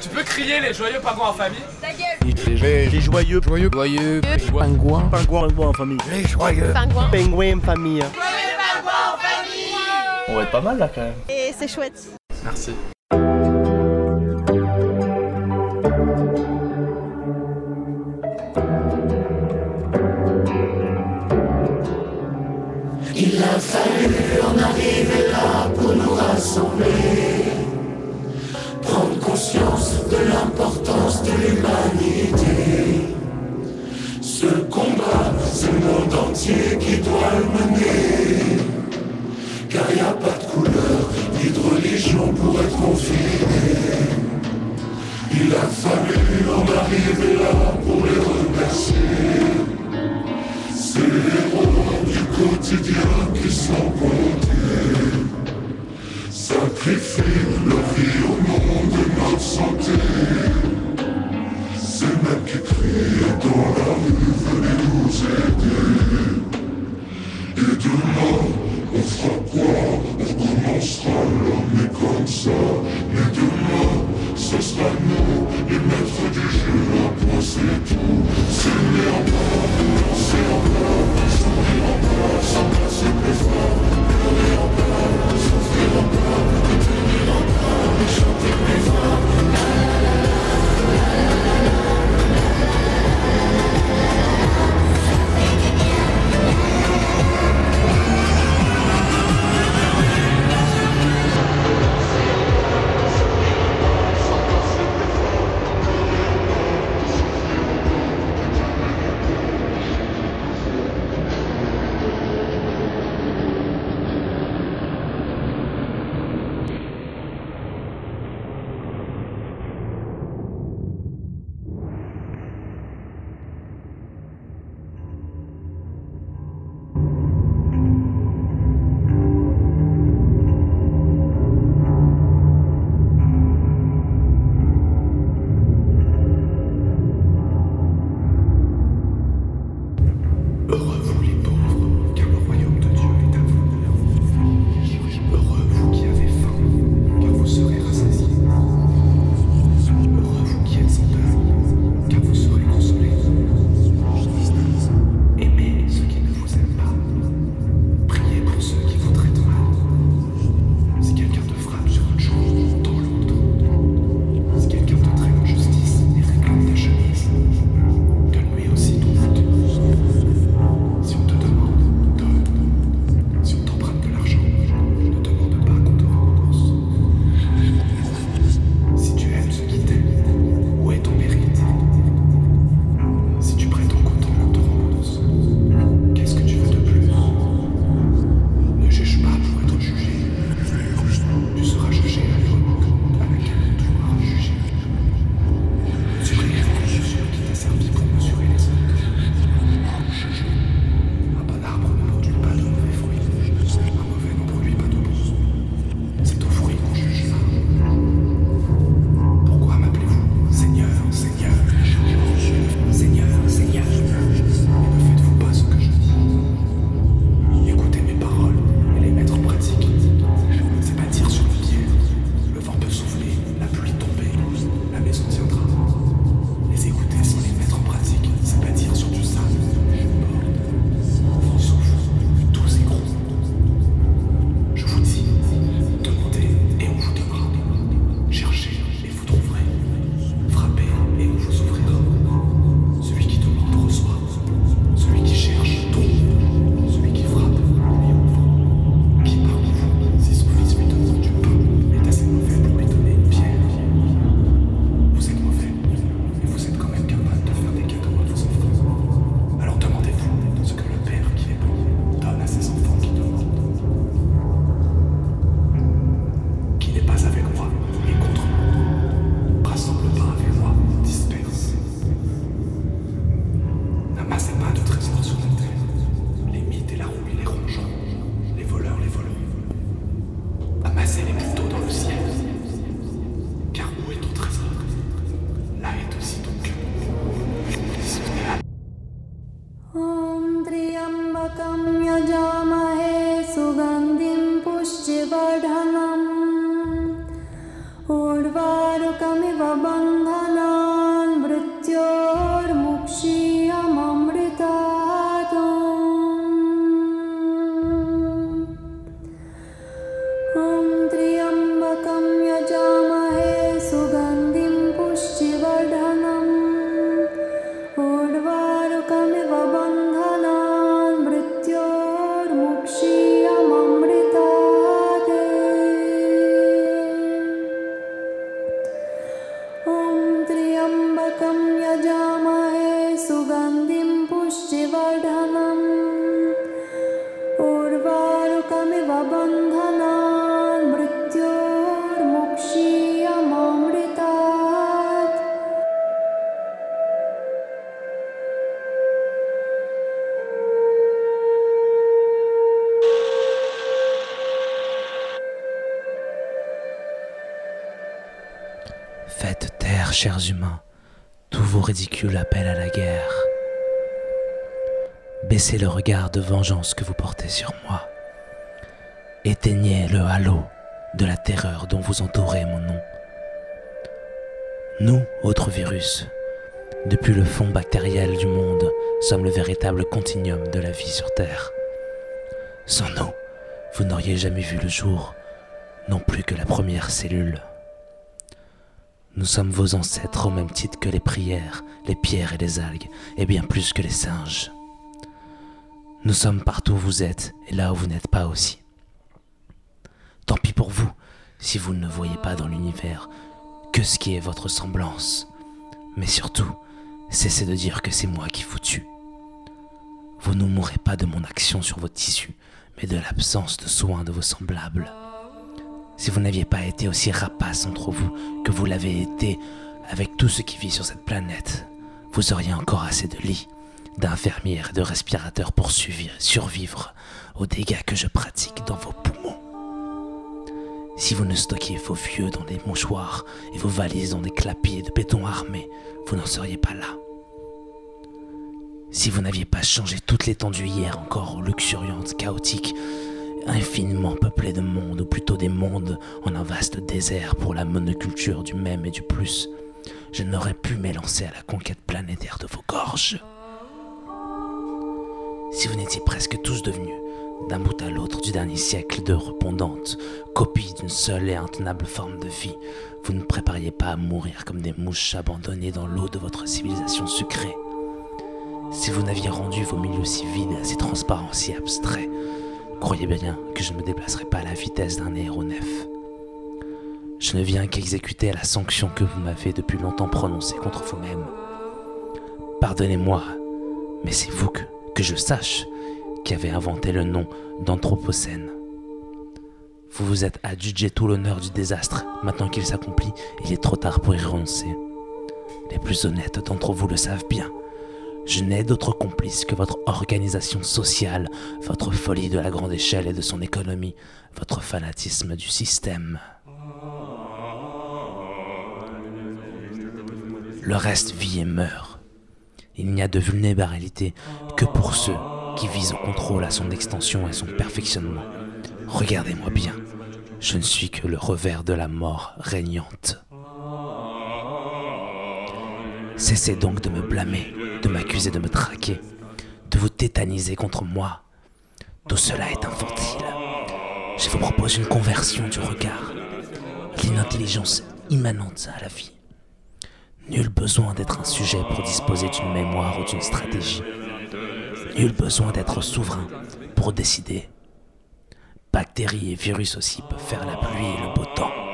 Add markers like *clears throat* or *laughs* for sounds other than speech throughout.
Tu peux crier les joyeux pingouins en famille Ta gueule Les, les joyeux, joyeux, joyeux, pingouins, Pingouin, pingouin en famille. les joyeux. Pingouin Pingouin en famille. On va être pas mal là quand même. Et c'est chouette. Merci. Il a fallu en arriver là pour nous rassembler, de l'importance de l'humanité. Ce combat, c'est le monde entier qui doit le mener, car il n'y a pas de couleur ni de religion pour être confiné. Il a fallu en arriver là pour les remercier. C'est les héros du quotidien qui sont comptés. Sacrifient leur vie au nom de notre santé. C'est même qui crient dans la rue, venez nous aider. Et demain, on fera quoi? On recommencera l'homme comme ça. Mais demain, ce sera nous, les maîtres du jeu, imposer tout. S'aimer encore, danser encore, sourire encore, s'embrasser plus fort, pleurer encore, souffrir tenir plus fort. Faites taire, chers humains, tous vos ridicules appels à la guerre. Baissez le regard de vengeance que vous portez sur moi. Éteignez le halo de la terreur dont vous entourez mon nom. Nous, autres virus, depuis le fond bactériel du monde, sommes le véritable continuum de la vie sur Terre. Sans nous, vous n'auriez jamais vu le jour, non plus que la première cellule. Nous sommes vos ancêtres au même titre que les prières, les pierres et les algues, et bien plus que les singes. Nous sommes partout où vous êtes, et là où vous n'êtes pas aussi. Tant pis pour vous, si vous ne voyez pas dans l'univers que ce qui est votre semblance. Mais surtout, cessez de dire que c'est moi qui vous tue. Vous ne mourrez pas de mon action sur vos tissus, mais de l'absence de soins de vos semblables. Si vous n'aviez pas été aussi rapace entre vous que vous l'avez été avec tout ce qui vit sur cette planète, vous auriez encore assez de lits, d'infirmières et de respirateurs pour survivre aux dégâts que je pratique dans vos poumons. Si vous ne stockiez vos vieux dans des mouchoirs et vos valises dans des clapiers de béton armé, vous n'en seriez pas là. Si vous n'aviez pas changé toute l'étendue hier encore luxuriante, chaotique, infiniment peuplée de mondes, ou plutôt des mondes en un vaste désert pour la monoculture du même et du plus, je n'aurais pu m'élancer à la conquête planétaire de vos gorges. Si vous n'étiez presque tous devenus, d'un bout à l'autre du dernier siècle, de repondantes copies d'une seule et intenable forme de vie, vous ne prépariez pas à mourir comme des mouches abandonnées dans l'eau de votre civilisation sucrée. Si vous n'aviez rendu vos milieux si vides, si transparents, si abstraits, croyez bien que je ne me déplacerai pas à la vitesse d'un aéronef. Je ne viens qu'exécuter la sanction que vous m'avez depuis longtemps prononcée contre vous-même. Pardonnez-moi, mais c'est vous que, que je sache qui avez inventé le nom d'Anthropocène. Vous vous êtes adjugé tout l'honneur du désastre. Maintenant qu'il s'accomplit, il est trop tard pour y renoncer. Les plus honnêtes d'entre vous le savent bien. Je n'ai d'autre complice que votre organisation sociale, votre folie de la grande échelle et de son économie, votre fanatisme du système. Le reste vit et meurt. Il n'y a de vulnérabilité que pour ceux qui visent au contrôle à son extension et son perfectionnement. Regardez-moi bien, je ne suis que le revers de la mort régnante. Cessez donc de me blâmer, de m'accuser de me traquer, de vous tétaniser contre moi. Tout cela est infantile. Je vous propose une conversion du regard, l'inintelligence immanente à la vie. Nul besoin d'être un sujet pour disposer d'une mémoire ou d'une stratégie. Nul besoin d'être souverain pour décider. Bactéries et virus aussi peuvent faire la pluie et le beau temps.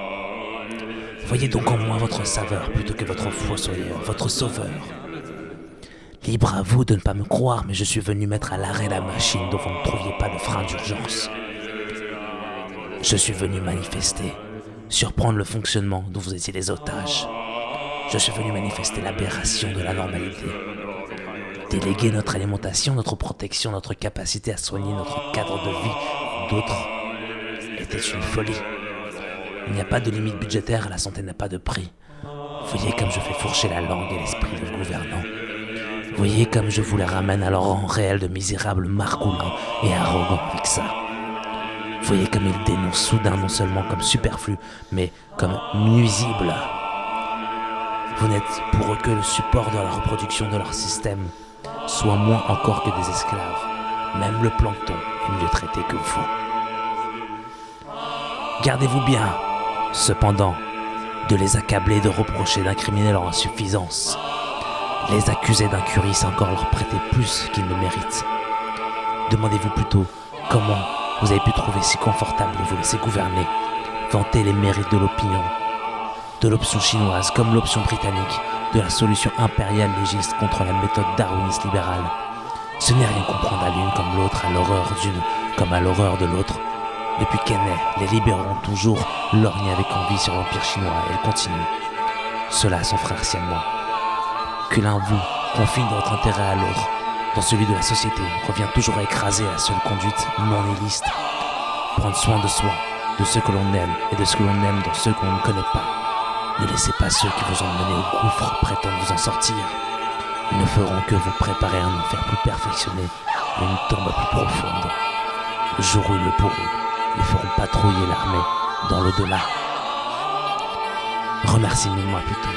Voyez donc en moi votre saveur plutôt que votre fossoyeur, votre sauveur. Libre à vous de ne pas me croire, mais je suis venu mettre à l'arrêt la machine dont vous ne trouviez pas de frein d'urgence. Je suis venu manifester, surprendre le fonctionnement dont vous étiez les otages. Je suis venu manifester l'aberration de la normalité. Déléguer notre alimentation, notre protection, notre capacité à soigner notre cadre de vie d'autres était une folie. Il n'y a pas de limite budgétaire, la santé n'a pas de prix. Voyez comme je fais fourcher la langue et l'esprit de gouvernant. Voyez comme je vous les ramène à leur rang réel de misérables marcoulins et arrogants avec ça. Voyez comme ils dénoncent soudain non seulement comme superflu, mais comme nuisible. Vous n'êtes pour eux que le support de la reproduction de leur système, soit moins encore que des esclaves. Même le plancton est mieux traité que vous. Gardez-vous bien, cependant, de les accabler, de reprocher, d'incriminer leur insuffisance. Les accuser d'incurie, c'est encore leur prêter plus qu'ils ne méritent. Demandez-vous plutôt comment vous avez pu trouver si confortable de vous laisser gouverner, vanter les mérites de l'opinion, de l'option chinoise comme l'option britannique, de la solution impériale légiste contre la méthode darwiniste libérale. Ce n'est rien comprendre à l'une comme l'autre, à l'horreur d'une comme à l'horreur de l'autre. Depuis naît, les libéraux ont toujours lorgné avec envie sur l'Empire chinois et elle continue. Cela son frère siamois. Que l'un vous confine votre intérêt à l'autre, dans celui de la société, revient toujours à écraser la seule conduite non nihiliste. Prendre soin de soi, de ceux que l'on aime et de ce que l'on aime dans ceux que l'on ne connaît pas. Ne laissez pas ceux qui vous ont mené au gouffre prétendre vous en sortir. Ils ne feront que vous préparer un enfer plus perfectionné et une tombe plus profonde. Le jour où ils le ils feront patrouiller l'armée dans l'au-delà. Remerciez-moi plutôt.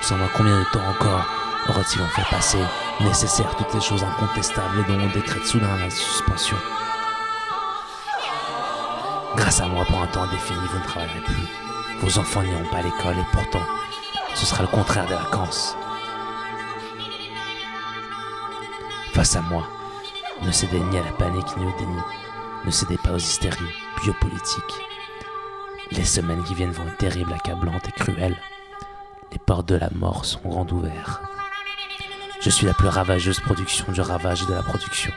Sans combien de temps encore aurait-il en fait passer nécessaire toutes les choses incontestables dont on décrète soudain la suspension Grâce à moi, pour un temps indéfini, vous ne travaillerez plus. Vos enfants n'iront pas à l'école et pourtant, ce sera le contraire des vacances. Face à moi, ne cédez ni à la panique ni au déni. Ne cédez pas aux hystéries biopolitiques. Les semaines qui viennent vont être terribles, accablantes et cruelles. Les portes de la mort sont grandes ouvertes. Je suis la plus ravageuse production du ravage de la production.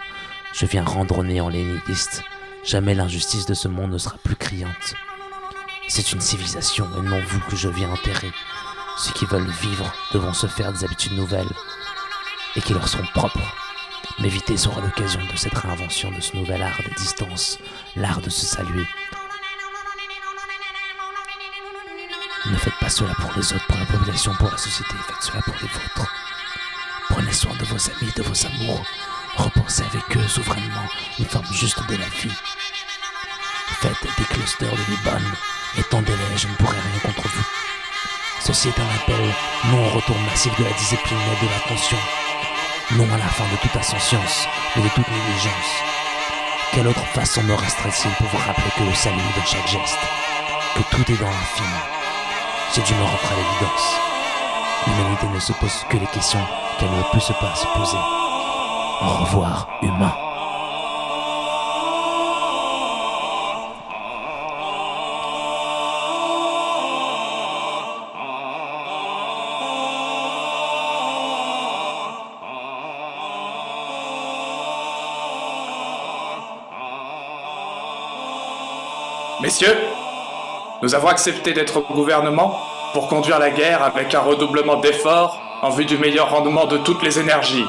Je viens rendre au néant les nihilistes. Jamais l'injustice de ce monde ne sera plus criante. C'est une civilisation et non vous que je viens enterrer. Ceux qui veulent vivre devront se faire des habitudes nouvelles et qui leur sont propres. M'éviter sera l'occasion de cette réinvention de ce nouvel art des distances, l'art de se saluer. Ne faites pas cela pour les autres, pour la population, pour la société, faites cela pour les vôtres. Prenez soin de vos amis, de vos amours. Repensez avec eux souverainement une forme juste de la vie. Faites des clusters de Liban. Étendez-les, je ne pourrai rien contre vous. Ceci est un appel non au retour massif de la discipline et de l'attention, non à la fin de toute insouciance, mais de toute négligence. Quelle autre façon me resterait-il pour vous rappeler que le salut est dans chaque geste, que tout est dans l'infini? J'ai dû me rendre à l'évidence. L'humanité ne se pose que les questions qu'elle ne peut se pas se poser. Au revoir, humain. Messieurs, nous avons accepté d'être au gouvernement pour conduire la guerre avec un redoublement d'efforts en vue du meilleur rendement de toutes les énergies.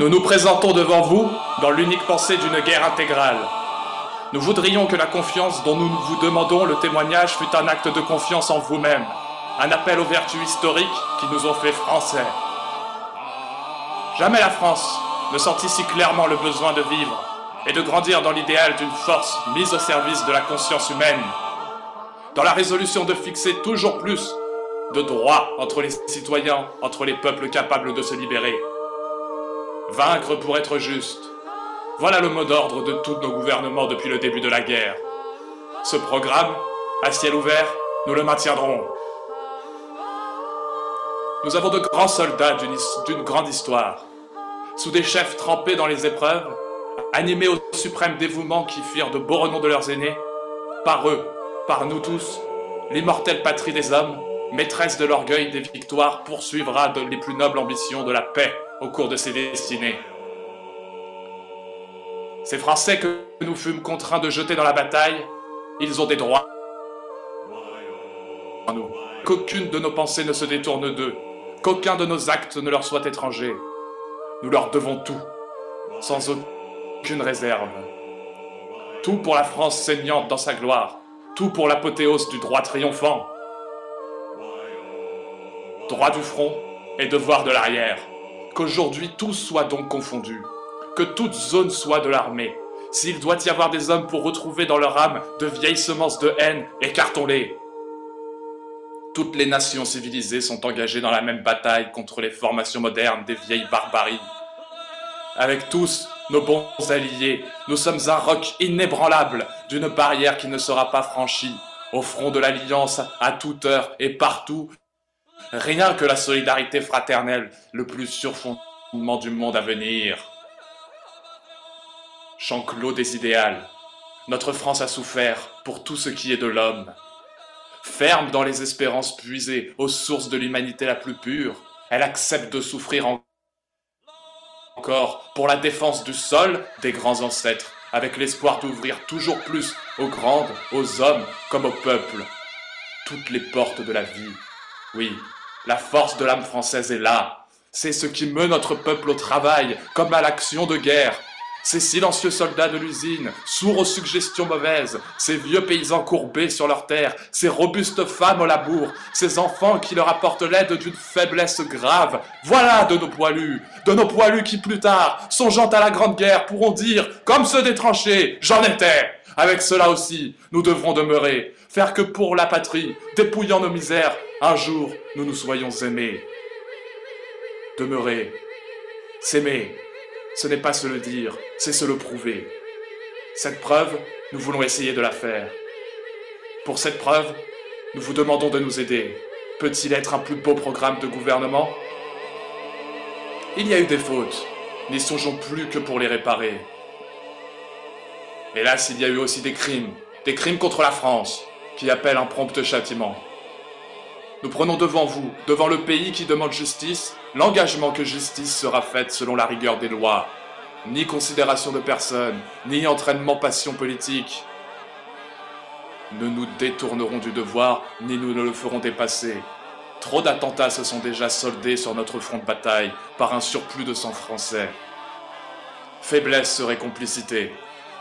Nous nous présentons devant vous dans l'unique pensée d'une guerre intégrale. Nous voudrions que la confiance dont nous vous demandons le témoignage fût un acte de confiance en vous-même, un appel aux vertus historiques qui nous ont fait français. Jamais la France ne sentit si clairement le besoin de vivre et de grandir dans l'idéal d'une force mise au service de la conscience humaine, dans la résolution de fixer toujours plus de droits entre les citoyens, entre les peuples capables de se libérer. Vaincre pour être juste. Voilà le mot d'ordre de tous nos gouvernements depuis le début de la guerre. Ce programme, à ciel ouvert, nous le maintiendrons. Nous avons de grands soldats d'une grande histoire, sous des chefs trempés dans les épreuves, animés au suprême dévouement qui firent de beaux renoms de leurs aînés, par eux, par nous tous, l'immortelle patrie des hommes, maîtresse de l'orgueil des victoires, poursuivra les plus nobles ambitions de la paix au cours de ses destinées. Ces Français que nous fûmes contraints de jeter dans la bataille, ils ont des droits. Qu'aucune de nos pensées ne se détourne d'eux, qu'aucun de nos actes ne leur soit étranger. Nous leur devons tout, sans aucune réserve. Tout pour la France saignante dans sa gloire, tout pour l'apothéose du droit triomphant. Droit du front et devoir de l'arrière. Qu'aujourd'hui tout soit donc confondu, que toute zone soit de l'armée. S'il doit y avoir des hommes pour retrouver dans leur âme de vieilles semences de haine, écartons-les. Toutes les nations civilisées sont engagées dans la même bataille contre les formations modernes des vieilles barbaries. Avec tous nos bons alliés, nous sommes un roc inébranlable d'une barrière qui ne sera pas franchie. Au front de l'Alliance, à toute heure et partout, rien que la solidarité fraternelle, le plus sûr fondement du monde à venir. Chant clos des idéales, notre France a souffert pour tout ce qui est de l'homme. Ferme dans les espérances puisées aux sources de l'humanité la plus pure, elle accepte de souffrir pour la défense du sol des grands ancêtres, avec l'espoir d'ouvrir toujours plus aux grandes, aux hommes comme aux peuples, toutes les portes de la vie. Oui, la force de l'âme française est là. C'est ce qui meut notre peuple au travail, comme à l'action de guerre, ces silencieux soldats de l'usine, sourds aux suggestions mauvaises, ces vieux paysans courbés sur leurs terres, ces robustes femmes au labour, ces enfants qui leur apportent l'aide d'une faiblesse grave, voilà de nos poilus, de nos poilus qui plus tard, songeant à la grande guerre, pourront dire, comme ceux des tranchées, j'en étais. Avec cela aussi, nous devrons demeurer, faire que pour la patrie, dépouillant nos misères, un jour nous nous soyons aimés. Demeurer, s'aimer, ce n'est pas se le dire, c'est se le prouver. Cette preuve, nous voulons essayer de la faire. Pour cette preuve, nous vous demandons de nous aider. Peut-il être un plus beau programme de gouvernement? Il y a eu des fautes, n'y songeons plus que pour les réparer. Hélas, il y a eu aussi des crimes, des crimes contre la France, qui appellent un prompt châtiment. Nous prenons devant vous, devant le pays qui demande justice, l'engagement que justice sera faite selon la rigueur des lois. Ni considération de personne, ni entraînement passion politique. Ne nous détournerons du devoir, ni nous ne le ferons dépasser. Trop d'attentats se sont déjà soldés sur notre front de bataille par un surplus de sang français. Faiblesse serait complicité.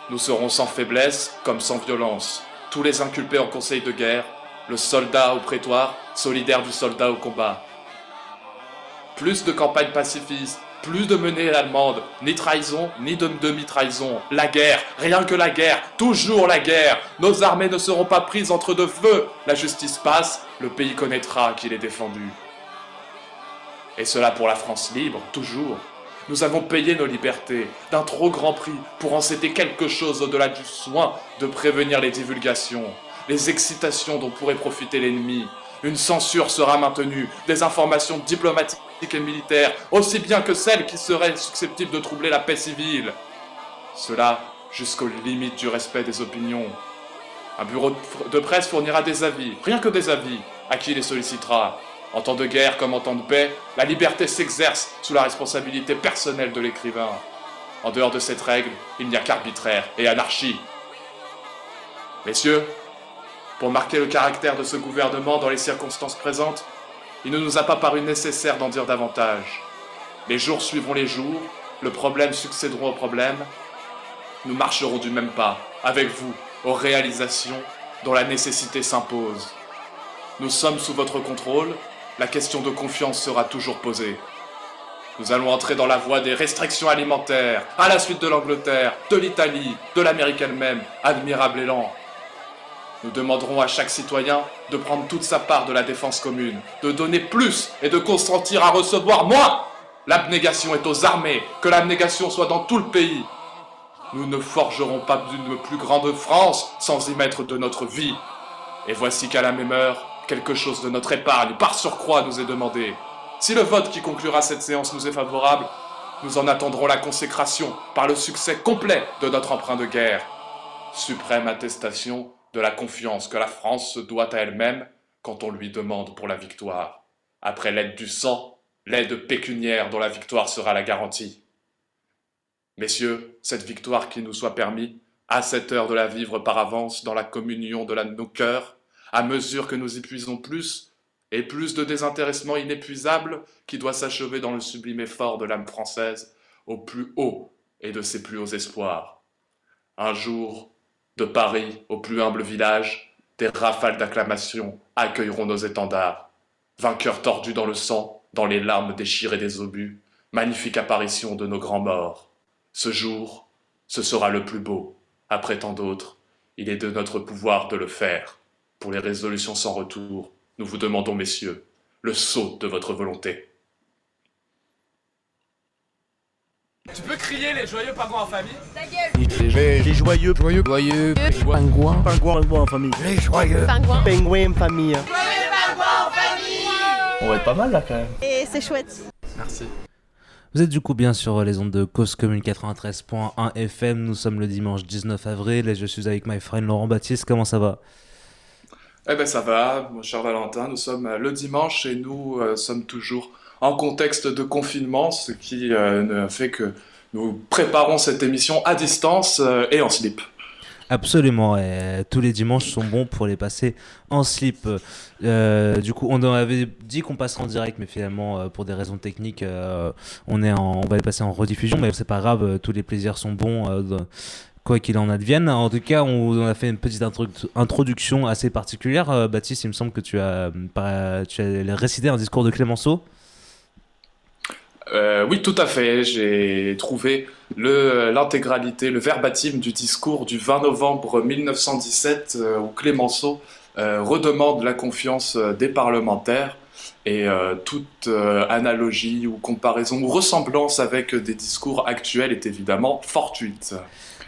Nous serons sans faiblesse comme sans violence. Tous les inculpés en conseil de guerre, le soldat au prétoire, solidaire du soldat au combat. Plus de campagnes pacifistes, plus de menées allemandes, ni trahison, ni de demi-trahison. La guerre, rien que la guerre, toujours la guerre. Nos armées ne seront pas prises entre deux feux. La justice passe, le pays connaîtra qu'il est défendu. Et cela pour la France libre, toujours. Nous avons payé nos libertés d'un trop grand prix pour en céder quelque chose au-delà du soin de prévenir les divulgations, les excitations dont pourrait profiter l'ennemi. Une censure sera maintenue, des informations diplomatiques et militaires, aussi bien que celles qui seraient susceptibles de troubler la paix civile. Cela jusqu'aux limites du respect des opinions. Un bureau de presse fournira des avis, rien que des avis, à qui les sollicitera. En temps de guerre comme en temps de paix, la liberté s'exerce sous la responsabilité personnelle de l'écrivain. En dehors de cette règle, il n'y a qu'arbitraire et anarchie. Messieurs, pour marquer le caractère de ce gouvernement dans les circonstances présentes, il ne nous a pas paru nécessaire d'en dire davantage. Les jours suivront les jours, le problème succéderont au problème. Nous marcherons du même pas, avec vous, aux réalisations dont la nécessité s'impose. Nous sommes sous votre contrôle, la question de confiance sera toujours posée. Nous allons entrer dans la voie des restrictions alimentaires, à la suite de l'Angleterre, de l'Italie, de l'Amérique elle-même, admirable élan. Nous demanderons à chaque citoyen de prendre toute sa part de la défense commune, de donner plus et de consentir à recevoir moins. L'abnégation est aux armées, que l'abnégation soit dans tout le pays. Nous ne forgerons pas d'une plus grande France sans y mettre de notre vie. Et voici qu'à la même heure, quelque chose de notre épargne, par surcroît, nous est demandé. Si le vote qui conclura cette séance nous est favorable, nous en attendrons la consécration par le succès complet de notre emprunt de guerre. Suprême attestation de la confiance que la France doit à elle-même quand on lui demande pour la victoire. Après l'aide du sang, l'aide pécuniaire dont la victoire sera la garantie. Messieurs, cette victoire qui nous soit permis, à cette heure de la vivre par avance dans la communion de nos cœurs, à mesure que nous y puisons plus, et plus de désintéressement inépuisable qui doit s'achever dans le sublime effort de l'âme française, au plus haut et de ses plus hauts espoirs. Un jour, de Paris au plus humble village, des rafales d'acclamations accueilleront nos étendards. Vainqueurs tordus dans le sang, dans les larmes déchirées des obus, magnifique apparition de nos grands morts. Ce jour, ce sera le plus beau. Après tant d'autres, il est de notre pouvoir de le faire. Pour les résolutions sans retour, nous vous demandons, messieurs, le sceau de votre volonté. Tu peux crier les joyeux pingouins en famille Les, les joyeux, joyeux, Joyeux pingouin. pingouins, pingouins en famille. Les joyeux. Pingouin. Pingouins en famille. On va être pas mal là quand même. Et c'est chouette. Merci. Vous êtes du coup bien sur les ondes de Cause Commune 93.1 FM. Nous sommes le dimanche 19 avril et je suis avec my friend Laurent Baptiste. Comment ça va? Eh ben ça va, mon cher Valentin, nous sommes euh, le dimanche et nous euh, sommes toujours en contexte de confinement, ce qui euh, fait que nous préparons cette émission à distance euh, et en slip. Absolument, et tous les dimanches sont bons pour les passer en slip. Euh, du coup, on avait dit qu'on passerait en direct, mais finalement, euh, pour des raisons techniques, euh, on, est en- on va les passer en rediffusion, mais c'est pas grave, euh, tous les plaisirs sont bons, euh, quoi qu'il en advienne. En tout cas, on, a fait une petite introdu- introduction assez particulière. Euh, Baptiste, il me semble que tu as, euh, tu as récité un discours de Clémenceau. Euh, oui, tout à fait. J'ai trouvé l'intégralité, le verbatim du discours du 20 novembre 1917 euh, où Clémenceau euh, redemande la confiance des parlementaires et toute analogie ou comparaison ou ressemblance avec des discours actuels est évidemment fortuite.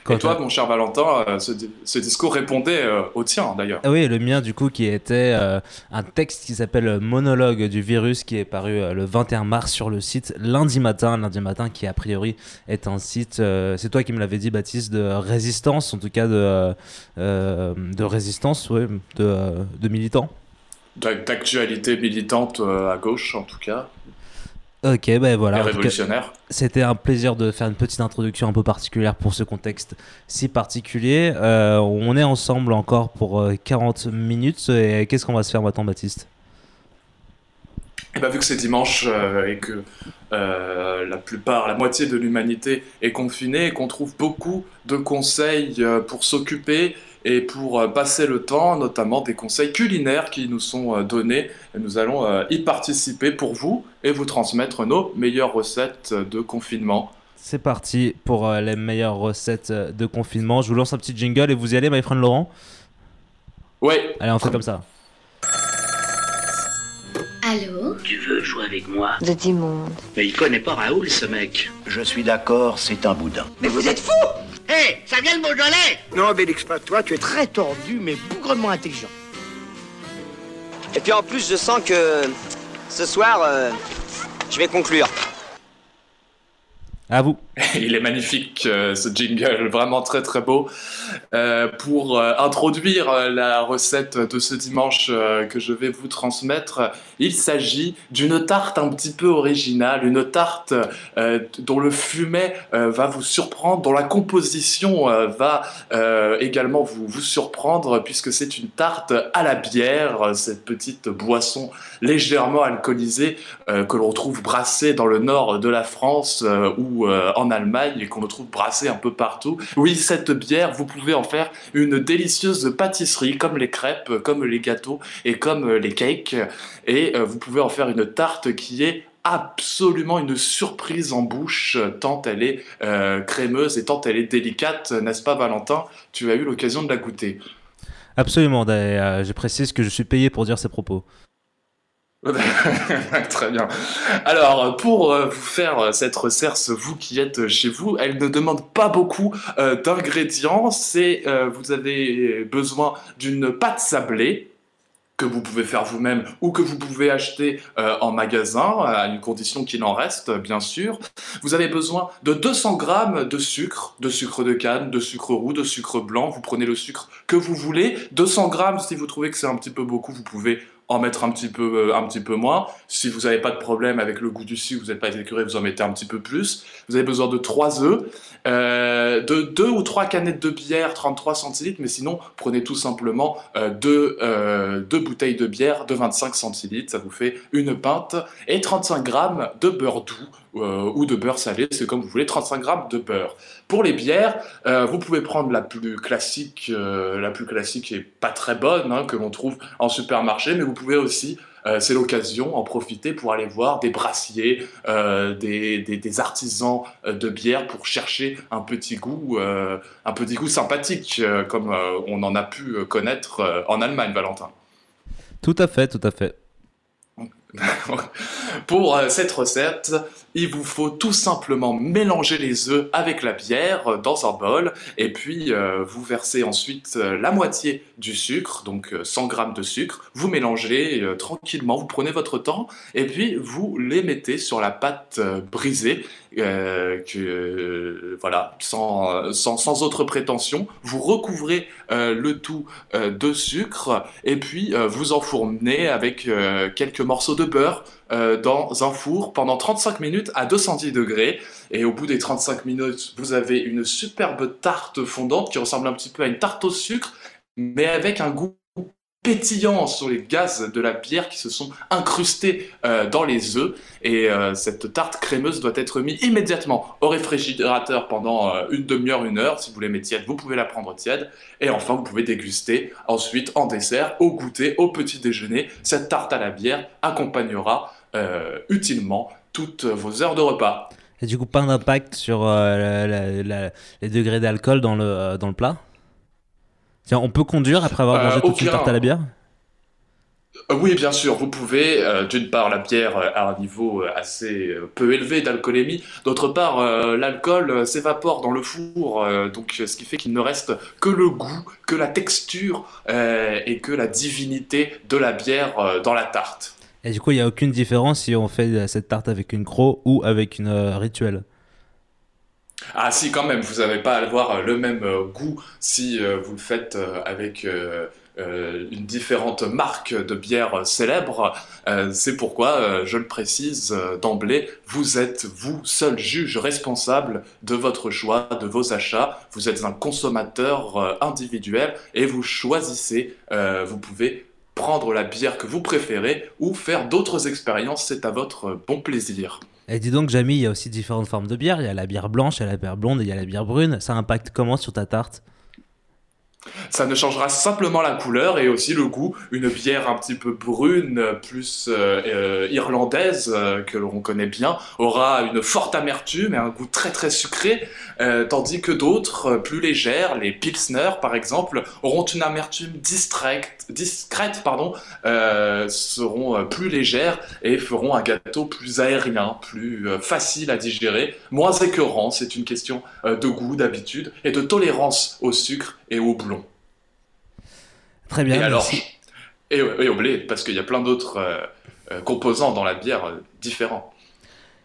Quand et toi, mon cher Valentin, euh, ce, ce discours répondait euh, au tien d'ailleurs. Ah oui, le mien du coup qui était euh, un texte qui s'appelle Monologue du virus qui est paru le 21 mars sur le site lundi matin, lundi matin qui a priori est un site, c'est toi qui me l'avais dit Baptiste, de résistance, en tout cas de, de résistance, ouais, de, de militants. D'ac- D'actualité militante à gauche en tout cas, Ok, ben voilà. révolutionnaire. C'était un plaisir de faire une petite introduction un peu particulière pour ce contexte si particulier. Euh, on est ensemble encore pour euh, 40 minutes et qu'est-ce qu'on va se faire maintenant Baptiste? Et bah, vu que c'est dimanche euh, et que euh, la plupart, la moitié de l'humanité est confinée et qu'on trouve beaucoup de conseils euh, pour s'occuper et pour euh, passer le temps, notamment des conseils culinaires qui nous sont euh, donnés, et nous allons euh, y participer pour vous et vous transmettre nos meilleures recettes de confinement. C'est parti pour les meilleures recettes de confinement. Je vous lance un petit jingle et vous y allez, my friend Laurent? Ouais, Allez, on fait comme ça. Allô? Tu veux jouer avec moi? Êtes immonde. Mais il connaît pas Raoul, ce mec. Je suis d'accord, c'est un boudin. Mais vous êtes fou Hé, ça vient le Beaujolais Non, Bélix, pas toi, tu es très tordu, mais bougrement intelligent. Et puis en plus, je sens que ce soir, euh, je vais conclure. À vous. *laughs* Il est magnifique euh, ce jingle, vraiment très très beau. Euh, pour euh, introduire la recette de ce dimanche que je vais vous transmettre, il s'agit d'une tarte un petit peu originale, une tarte dont le fumet va vous surprendre, dont la composition va également vous, vous surprendre, puisque c'est une tarte à la bière, cette petite boisson légèrement alcoolisée que l'on retrouve brassée dans le nord de la France ou euh, en Allemagne et qu'on retrouve brassée un peu partout. Oui, cette bière, vous pouvez en faire une délicieuse pâtisserie comme les crêpes, comme les gâteaux et comme les cakes. Et euh, vous pouvez en faire une tarte qui est absolument une surprise en bouche, tant elle est euh, crémeuse et tant elle est délicate, n'est-ce pas Valentin? Tu as eu l'occasion de la goûter. Absolument. euh, je précise que je suis payé pour dire ces propos. *laughs* Très bien. Alors, pour euh, vous faire euh, cette recette, vous qui êtes chez vous, elle ne demande pas beaucoup euh, d'ingrédients. C'est, euh, vous avez besoin d'une pâte sablée que vous pouvez faire vous-même ou que vous pouvez acheter euh, en magasin, à une condition qu'il en reste, bien sûr. Vous avez besoin de 200 grammes de sucre, de sucre de canne, de sucre roux, de sucre blanc. Vous prenez le sucre que vous voulez. 200 grammes, si vous trouvez que c'est un petit peu beaucoup, vous pouvez en mettre un petit peu, euh, un petit peu moins. Si vous n'avez pas de problème avec le goût du sucre, vous n'êtes pas écœuré, vous en mettez un petit peu plus. Vous avez besoin de 3 œufs, euh, de 2 ou 3 canettes de bière, 33 centilitres, mais sinon, prenez tout simplement 2 euh, deux bouteilles de bière de 25 centilitres, ça vous fait une pinte, et 35 grammes de beurre doux euh, ou de beurre salé, c'est comme vous voulez, 35 grammes de beurre. Pour les bières, euh, vous pouvez prendre la plus classique, euh, la plus classique et pas très bonne, hein, que l'on trouve en supermarché, mais vous pouvez aussi, euh, c'est l'occasion, en profiter pour aller voir des brassiers, des, artisans de bière pour chercher un petit goût, un petit goût sympathique, comme on en a pu connaître en Allemagne, Valentin. Tout à fait, tout à fait. Pour euh, cette recette, il vous faut tout simplement mélanger les œufs avec la bière euh, dans un bol et puis euh, vous versez ensuite la moitié du sucre, donc euh, 100 grammes de sucre. Vous mélangez tranquillement, vous prenez votre temps et puis vous les mettez sur la pâte brisée. Euh, que euh, voilà, sans, sans, sans autre prétention, vous recouvrez euh, le tout de sucre et puis vous enfournez avec quelques morceaux de beurre dans un four pendant 35 minutes à 210 degrés. Et au bout des 35 minutes, vous avez une superbe tarte fondante qui ressemble un petit peu à une tarte au sucre, mais avec un goût pétillant sur les gaz de la bière qui se sont incrustés euh, dans les œufs. Et euh, cette tarte crémeuse doit être mise immédiatement au réfrigérateur pendant euh, une demi-heure, une heure. Si vous l'aimez tiède, vous pouvez la prendre tiède. Et enfin, vous pouvez déguster ensuite en dessert, au goûter, au petit déjeuner. Cette tarte à la bière accompagnera utilement toutes vos heures de repas. Et du coup, pas d'impact sur les degrés d'alcool dans le, dans le plat? On peut conduire après avoir Euh, mangé toute une tarte à la bière Euh, Oui, bien sûr, vous pouvez, euh, d'une part, la bière euh, a un niveau assez euh, peu élevé d'alcoolémie, d'autre part, l'alcool s'évapore dans le four, donc ce qui fait qu'il ne reste que le goût, que la texture et que la divinité de la bière dans la tarte. Et du coup, il n'y a aucune différence si on fait cette tarte avec une croc ou avec une rituelle. Ah si, quand même, vous n'avez pas à avoir euh, le même euh, goût si euh, vous le faites avec une différente marque de bière célèbre. C'est pourquoi, je le précise d'emblée, vous êtes vous seul juge responsable de votre choix, de vos achats. Vous êtes un consommateur individuel et vous choisissez, vous pouvez prendre la bière que vous préférez ou faire d'autres expériences, c'est à votre bon plaisir. Et dis donc, Jamie, il y a aussi différentes formes de bière. Il y a la bière blanche, il y a la bière blonde et il y a la bière brune. Ça impacte comment sur ta tarte? Ça ne changera simplement la couleur et aussi le goût. Une bière un petit peu brune, plus euh, euh, irlandaise, euh, que l'on connaît bien, aura une forte amertume et un goût très très sucré, tandis que d'autres, plus légères, les pilsner par exemple, auront une amertume discrète, discrète pardon, seront plus légères et feront un gâteau plus aérien, plus facile à digérer, moins écœurant. C'est une question de goût, d'habitude et de tolérance au sucre et au blond. Très bien, et alors, merci. et, au- et au blé, parce qu'il y a plein d'autres euh, euh, composants dans la bière euh, différents.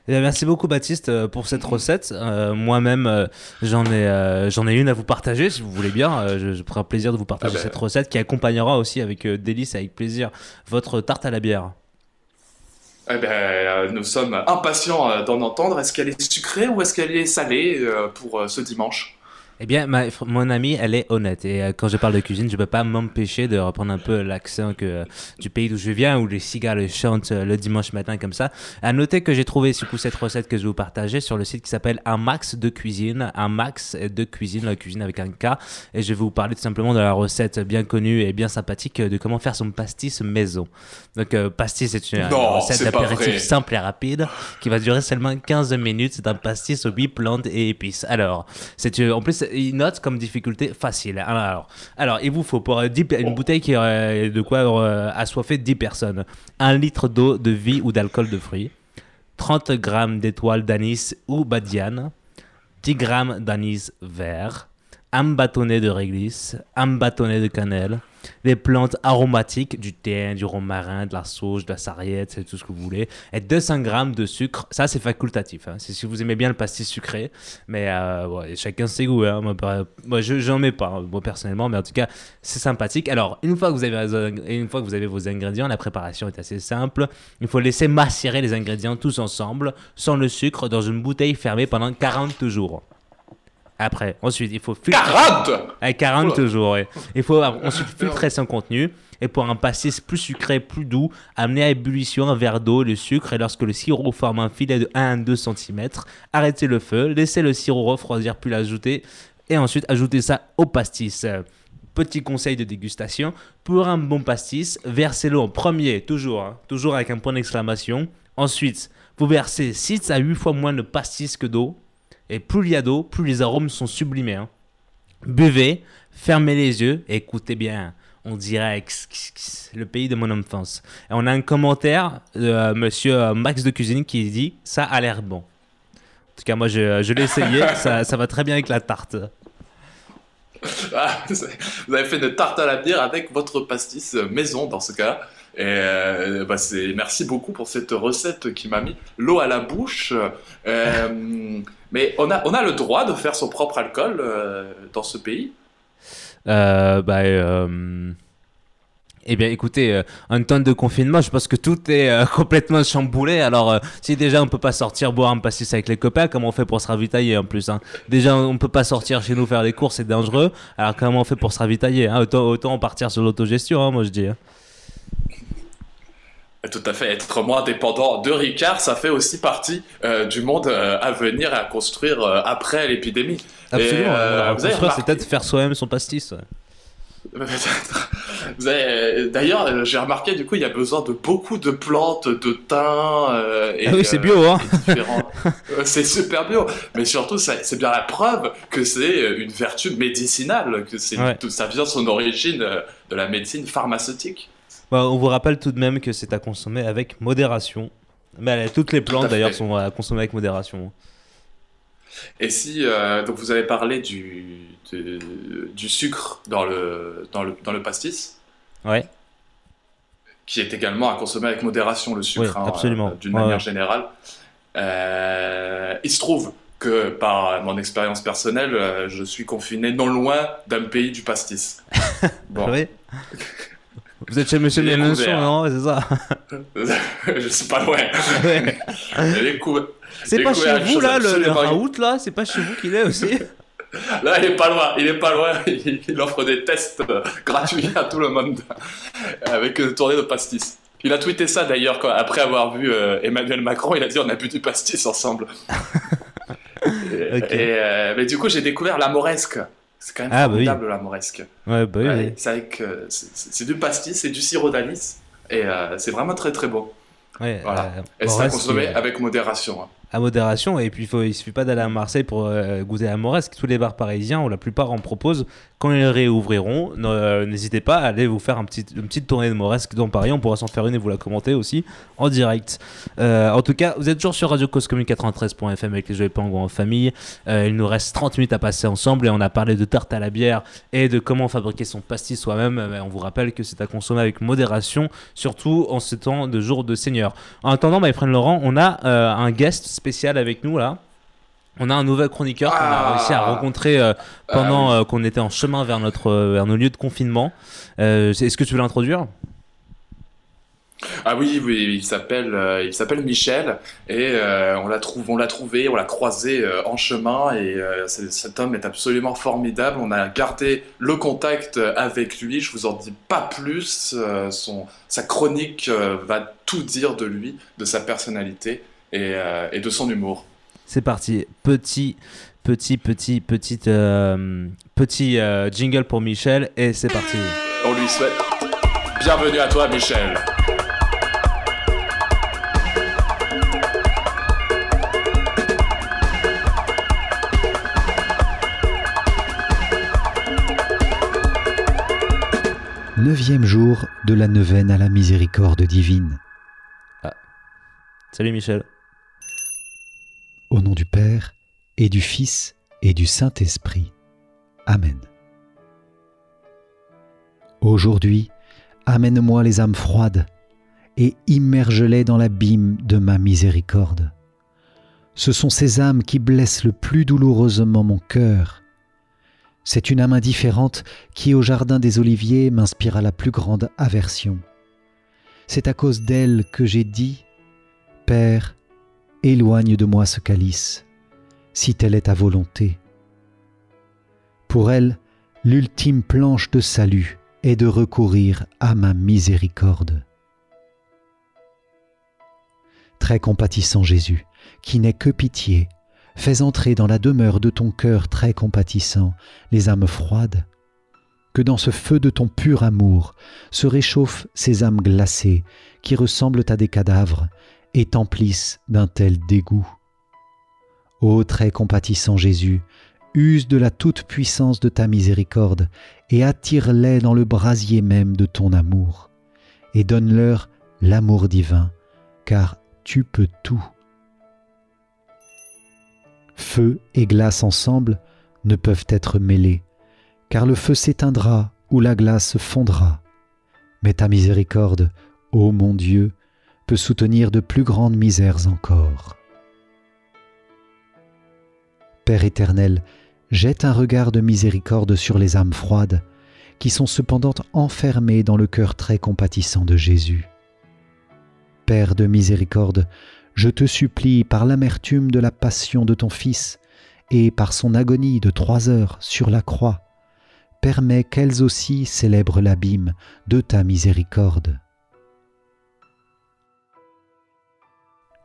Eh merci beaucoup Baptiste pour cette recette. Euh, Moi-même, euh, j'en ai, euh, j'en ai une à vous partager si vous voulez bien. Je, je un plaisir de vous partager Ah ben. cette recette qui accompagnera aussi avec délice et avec plaisir votre tarte à la bière. Eh ben, nous sommes impatients d'en entendre. Est-ce qu'elle est sucrée ou est-ce qu'elle est salée pour ce dimanche? Eh bien, ma, mon amie, elle est honnête. Et euh, quand je parle de cuisine, je ne peux pas m'empêcher de reprendre un peu l'accent que, du pays d'où je viens, où les cigales chantent euh, le dimanche matin comme ça. À noter que j'ai trouvé du coup, cette recette que je vais vous partager sur le site qui s'appelle Un Max de Cuisine. Un Max de Cuisine, la cuisine avec un K. Et je vais vous parler tout simplement de la recette bien connue et bien sympathique euh, de comment faire son pastis maison. Donc, euh, pastis, c'est une, Non, recette d'apéritif simple et rapide qui va durer seulement 15 minutes. C'est un pastis aux 8 plantes et épices. Alors, c'est euh, en plus il note comme difficulté facile. Alors, alors il vous faut pour euh, 10 pe- une bouteille qui aurait de quoi euh, assoiffer 10 personnes, un litre d'eau de vie ou d'alcool de fruits, 30 grammes d'étoiles d'anis ou badiane, 10 grammes d'anis vert, un bâtonnet de réglisse, un bâtonnet de cannelle, les plantes aromatiques, du thym, du romarin, de la sauge, de la sarriette, c'est tout ce que vous voulez, et 200 grammes de sucre. Ça, c'est facultatif. hein. C'est si vous aimez bien le pastis sucré, mais euh, chacun ses goûts. hein. Moi, je j'en mets pas, hein, moi personnellement, mais en tout cas, c'est sympathique. Alors, une fois que vous avez, une fois que vous avez vos ingrédients, la préparation est assez simple. Il faut laisser macérer les ingrédients tous ensemble, sans le sucre, dans une bouteille fermée pendant 40 jours. Après, ensuite, il faut filtrer. 40 À 40 Oula. jours, ouais. Il faut ensuite filtrer son contenu. Et pour un pastis plus sucré, plus doux, amener à ébullition un verre d'eau, le sucre. Et lorsque le sirop forme un filet de 1 à 2 cm, arrêtez le feu, laissez le sirop refroidir, puis l'ajouter. Et ensuite, ajoutez ça au pastis. Petit conseil de dégustation, pour un bon pastis, versez-le en premier, toujours, hein, toujours avec un point d'exclamation. Ensuite, vous versez 6 à 8 fois moins de pastis que d'eau. Et plus il y a d'eau, plus les arômes sont sublimés. hein. Buvez, fermez les yeux et écoutez bien. on dirait le pays de mon enfance. Et on a un commentaire de euh, monsieur euh, Max de Cuisine qui dit ça a l'air bon. En tout cas, moi, je, je l'ai essayé, *laughs* ça, ça va très bien avec la tarte. Ah, vous avez fait une tarte à la bière avec votre pastis maison dans ce cas. Et euh, bah, merci beaucoup pour cette recette qui m'a mis l'eau à la bouche. Euh, mais on a, on a le droit de faire son propre alcool euh, dans ce pays? Euh, bah, euh, Eh bien, écoutez, un temps de confinement, je pense que tout est *laughs* complètement chamboulé. Alors, si déjà on peut pas sortir boire un pastis avec les copains, comment on fait pour se ravitailler en plus hein? Déjà, on peut pas sortir chez nous faire des courses, c'est dangereux. Alors, comment on fait pour se ravitailler hein? Autant, autant partir sur l'autogestion, hein, moi je dis. Hein. Tout à fait. Être moins dépendant de Ricard, ça fait aussi partie euh, du monde euh, à venir et à construire euh, après l'épidémie. Absolument. Euh, construire, c'est peut-être faire soi-même son pastis. ouais. *laughs* D'ailleurs, euh, j'ai remarqué, du coup, il y a besoin de beaucoup de plantes, de thym. euh, et, Ah oui, c'est euh, bio, hein *laughs* Euh, c'est super bio. Mais surtout, c'est bien la preuve que c'est euh, une vertu médicinale, que Ouais. tout ça vient son origine euh, de la médecine pharmaceutique. Bah, on vous rappelle tout de même que c'est à consommer avec modération. Mais allez, toutes les plantes d'ailleurs sont à consommer avec modération. Et si euh, donc vous avez parlé du, de- du sucre dans le, dans le, dans le pastis, Ouais. qui est également à consommer avec modération, le sucre, Oui, hein, absolument. euh, d'une Ouais, manière ouais. générale. Euh, il se trouve que par mon expérience personnelle, je suis confiné non loin d'un pays du pastis. *laughs* Bon. *laughs* Vous êtes chez Monsieur Mélenchon, non C'est ça. *laughs* je suis pas loin. Ouais. C'est pas chez vous là, le, le Raoult là? C'est pas chez vous qu'il est aussi? *laughs* Là, il est pas loin, il est pas loin. *laughs* Il il offre des tests gratuits à tout le monde avec une tournée de pastis. Il a tweeté ça d'ailleurs après avoir vu euh, Emmanuel Macron. Il a dit on a bu du pastis ensemble. et, euh, mais du coup, j'ai découvert la moresque. C'est quand même Ah, bah oui. formidable la moresque. Ouais, bah oui. Ouais, oui. C'est avec, euh, c'est- du pastis, c'est du sirop d'anis et euh, c'est vraiment très très bon. Ouais, Voilà. euh, Et c'est à Moresque, consommer euh, avec modération. hein. À modération. Et puis, faut, il suffit pas d'aller à Marseille pour euh, goûter à Moresque. Tous les bars parisiens, ou la plupart en proposent, quand ils réouvriront, ne- n'hésitez pas à aller vous faire un petit, une petite tournée de Moresque dans Paris. On pourra s'en faire une et vous la commenter aussi en direct. Euh, en tout cas, vous êtes toujours sur Radio Cause Commune 93.fm avec les Joyeux Pingouins en famille. Euh, il nous reste 30 minutes à passer ensemble et on a parlé de tarte à la bière et de comment fabriquer son pastis soi-même. On vous rappelle que c'est à consommer avec modération, surtout en ce temps de jour de Seigneur. En attendant, my friend Laurent, on a euh, un guest spécial avec nous là. On a un nouvel chroniqueur qu'on a Ah. réussi à rencontrer euh, pendant Ah oui. euh, qu'on était en chemin vers, notre, euh, vers nos lieux de confinement. Euh, Est-ce que tu veux l'introduire? Ah oui, oui, il s'appelle, il s'appelle Michel et on l'a trouvé, on l'a trouvé, on l'a croisé en chemin et cet homme est absolument formidable. On a gardé le contact avec lui. Je vous en dis pas plus. son, sa chronique va tout dire de lui, de sa personnalité et, euh, et de son humour. C'est parti. Petit, petit, petit, petite, euh, petit euh, jingle pour Michel et c'est parti. On lui souhaite bienvenue à toi, Michel. Neuvième jour de la neuvaine à la miséricorde divine. Salut Michel. Au nom du Père, et du Fils, et du Saint-Esprit. Amen. Aujourd'hui, amène-moi les âmes froides, et immerge-les dans l'abîme de ma miséricorde. Ce sont ces âmes qui blessent le plus douloureusement mon cœur. C'est une âme indifférente qui, au jardin des Oliviers, m'inspira la plus grande aversion. C'est à cause d'elle que j'ai dit Père, éloigne de moi ce calice, si telle est ta volonté. Pour elle, l'ultime planche de salut est de recourir à ma miséricorde. Très compatissant Jésus, qui n'est que pitié, fais entrer dans la demeure de ton cœur très compatissant les âmes froides, que dans ce feu de ton pur amour se réchauffent ces âmes glacées qui ressemblent à des cadavres et t'emplissent d'un tel dégoût. Ô très compatissant Jésus, use de la toute-puissance de ta miséricorde et attire-les dans le brasier même de ton amour, et donne-leur l'amour divin, car tu peux tout. Feu et glace ensemble ne peuvent être mêlés, car le feu s'éteindra ou la glace fondra. Mais ta miséricorde, ô mon Dieu, peut soutenir de plus grandes misères encore. Père éternel, jette un regard de miséricorde sur les âmes froides, qui sont cependant enfermées dans le cœur très compatissant de Jésus. Père de miséricorde, je te supplie par l'amertume de la passion de ton Fils et par son agonie de trois heures sur la croix, permets qu'elles aussi célèbrent l'abîme de ta miséricorde.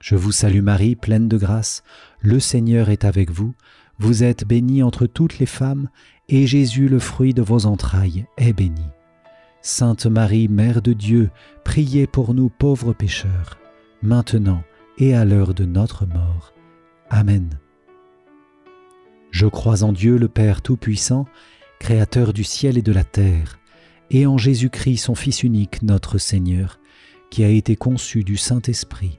Je vous salue Marie, pleine de grâce, le Seigneur est avec vous, vous êtes bénie entre toutes les femmes, et Jésus, le fruit de vos entrailles, est béni. Sainte Marie, Mère de Dieu, priez pour nous pauvres pécheurs, maintenant et à l'heure de notre mort. Amen. Je crois en Dieu le Père Tout-Puissant, Créateur du ciel et de la terre, et en Jésus-Christ, son Fils unique, notre Seigneur, qui a été conçu du Saint-Esprit,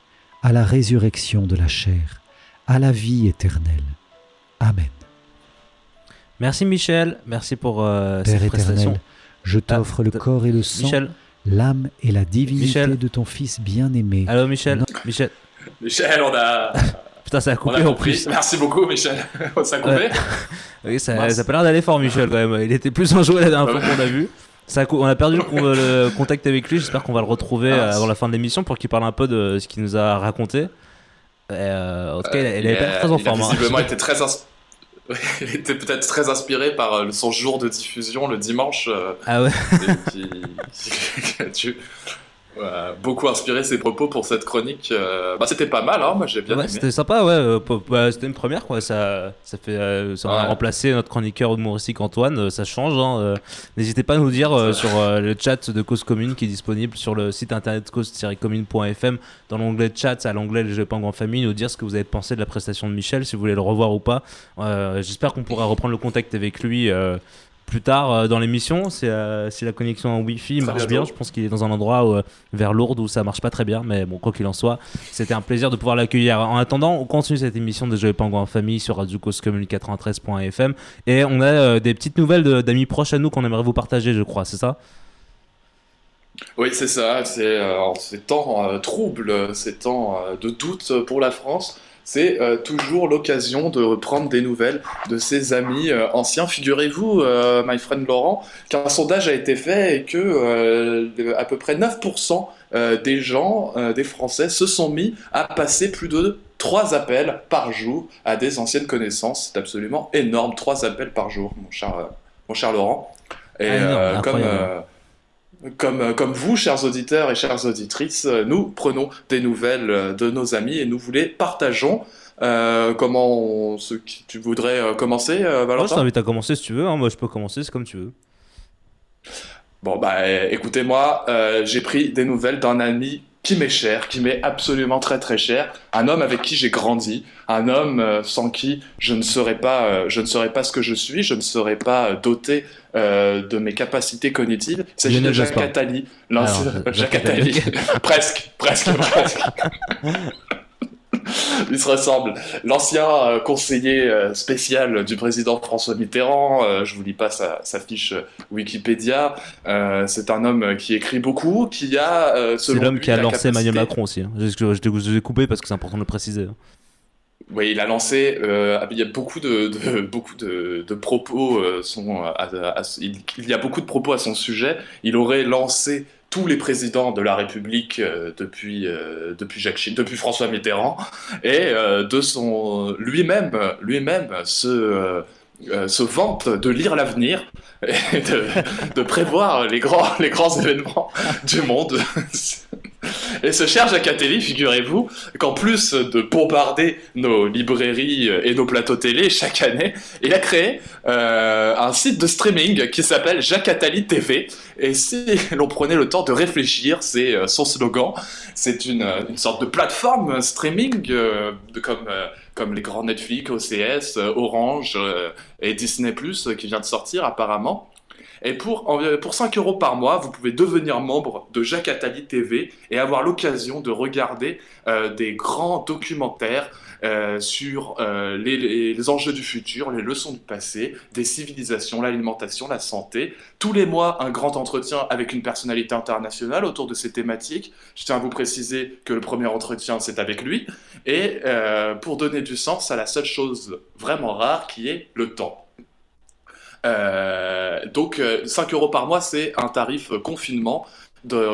à la résurrection de la chair, à la vie éternelle. Amen. Merci Michel, merci pour euh, Père cette prestation. éternel, je t'offre Ah, le corps et le sang, Michel, l'âme et la divinité Michel. de ton Fils bien-aimé. allô Michel, Michel. Michel, on a, *laughs* Putain, ça a on coupé a en plus. Merci beaucoup, Michel. *laughs* Ça a coupé Ouais. *laughs* Oui, ça, ça a pas l'air d'aller fort Michel quand même. Il était plus enjoué la dernière fois qu'on a vu. Ça on a perdu le, con- le *laughs* contact avec lui. J'espère qu'on va le retrouver Ah, euh, avant la fin de l'émission pour qu'il parle un peu de ce qu'il nous a raconté. Euh, en tout cas, il, a- il avait pas Euh, très en il forme. hein. visiblement *laughs* très ins- *laughs* il était peut-être très inspiré par euh, son jour de diffusion le dimanche. euh, Ah ouais. qui, euh, beaucoup inspiré ses propos pour cette chronique. euh, bah, c'était pas mal, hein, moi j'ai bien Ouais, aimé. c'était sympa, ouais. euh, bah, c'était une première, quoi. Ça, ça fait, euh, ça a Ouais. remplacé notre chroniqueur humoristique Antoine. ça change. hein. N'hésitez pas à nous dire sur le chat de Cause Commune qui est disponible sur le site internet cause-commune.fm dans l'onglet chat, à l'onglet Les Jeux pas en famille, nous dire ce que vous avez pensé de la prestation de Michel, si vous voulez le revoir ou pas. J'espère qu'on pourra reprendre le contact avec lui. Plus tard euh, dans l'émission, c'est euh, si la connexion en Wi-Fi marche bien. Je pense qu'il est dans un endroit où, euh, vers Lourdes où ça marche pas très bien, mais bon, quoi qu'il en soit, c'était un plaisir de pouvoir l'accueillir. En attendant, on continue cette émission de Jeux Pingouin en famille sur Radio Cause Commune 93.fm et on a des petites nouvelles d'amis proches à nous qu'on aimerait vous partager, je crois, c'est ça? Oui, c'est ça. C'est en ces temps troubles, ces temps de doute pour la France. C'est euh, toujours l'occasion de reprendre des nouvelles de ses amis euh, anciens. Figurez-vous, euh, my friend Laurent, qu'un sondage a été fait et que à peu près 9% euh, des gens, des Français, se sont mis à passer plus de 3 appels par jour à des anciennes connaissances. C'est absolument énorme, 3 appels par jour, mon cher, mon cher Laurent. Et Ah, énorme, comme, comme, euh, comme vous, chers auditeurs et chères auditrices, euh, nous prenons des nouvelles euh, de nos amis et nous vous les partageons. Euh, comment on- ce tu voudrais euh, commencer, euh, Moi, je Valentin? t'invite à commencer si tu veux. hein. Moi, je peux commencer, c'est comme tu veux. Bon, bah écoutez-moi, euh, j'ai pris des nouvelles d'un ami qui m'est cher, qui m'est absolument très très cher, un homme avec qui j'ai grandi, un homme euh, sans qui je ne serais pas, euh, je ne serais pas ce que je suis, je ne serais pas euh, doté euh, de mes capacités cognitives. Il s'agit Lionel. Attali, Jacques Jacques Attali, *laughs* presque, presque, presque. *laughs* il se ressemble. L'ancien euh, conseiller euh, spécial du président François Mitterrand, euh, je vous lis pas sa, sa fiche Wikipédia, c'est un homme qui écrit beaucoup, qui a. C'est l'homme qui a la lancé Emmanuel Macron aussi. hein. Je, l'ai coupé parce que c'est important de le préciser. hein. Oui, il a lancé. euh, il y a beaucoup de, de- beaucoup de, de propos. euh, sont à- à- à- il, il y a beaucoup de propos à son sujet. Il aurait lancé tous les présidents de la République euh, depuis euh, depuis Jacques depuis François Mitterrand et euh, de son lui-même lui-même se se vante de lire l'avenir et de, de prévoir les grands les grands *laughs* événements du monde. *laughs* *laughs* Et ce cher Jacques Attali, figurez-vous qu'en plus de bombarder nos librairies et nos plateaux télé chaque année, il a créé euh, un site de streaming qui s'appelle Jacques Attali TV. Et si *laughs* l'on prenait le temps de réfléchir, c'est euh, son slogan. C'est une, euh, sorte de plateforme streaming euh, comme, euh, comme les grands Netflix, OCS, euh, Orange euh, et Disney qui vient de sortir apparemment. Et pour, pour 5 euros par mois, vous pouvez devenir membre de Jacques Attali TV et avoir l'occasion de regarder euh, des grands documentaires euh, sur euh, les, enjeux du futur, les leçons du passé, des civilisations, l'alimentation, la santé. Tous les mois, un grand entretien avec une personnalité internationale autour de ces thématiques. Je tiens à vous préciser que le premier entretien, c'est avec lui. Et pour donner du sens à la seule chose vraiment rare qui est le temps. Euh, donc euh, 5 euros par mois, c'est un tarif euh, confinement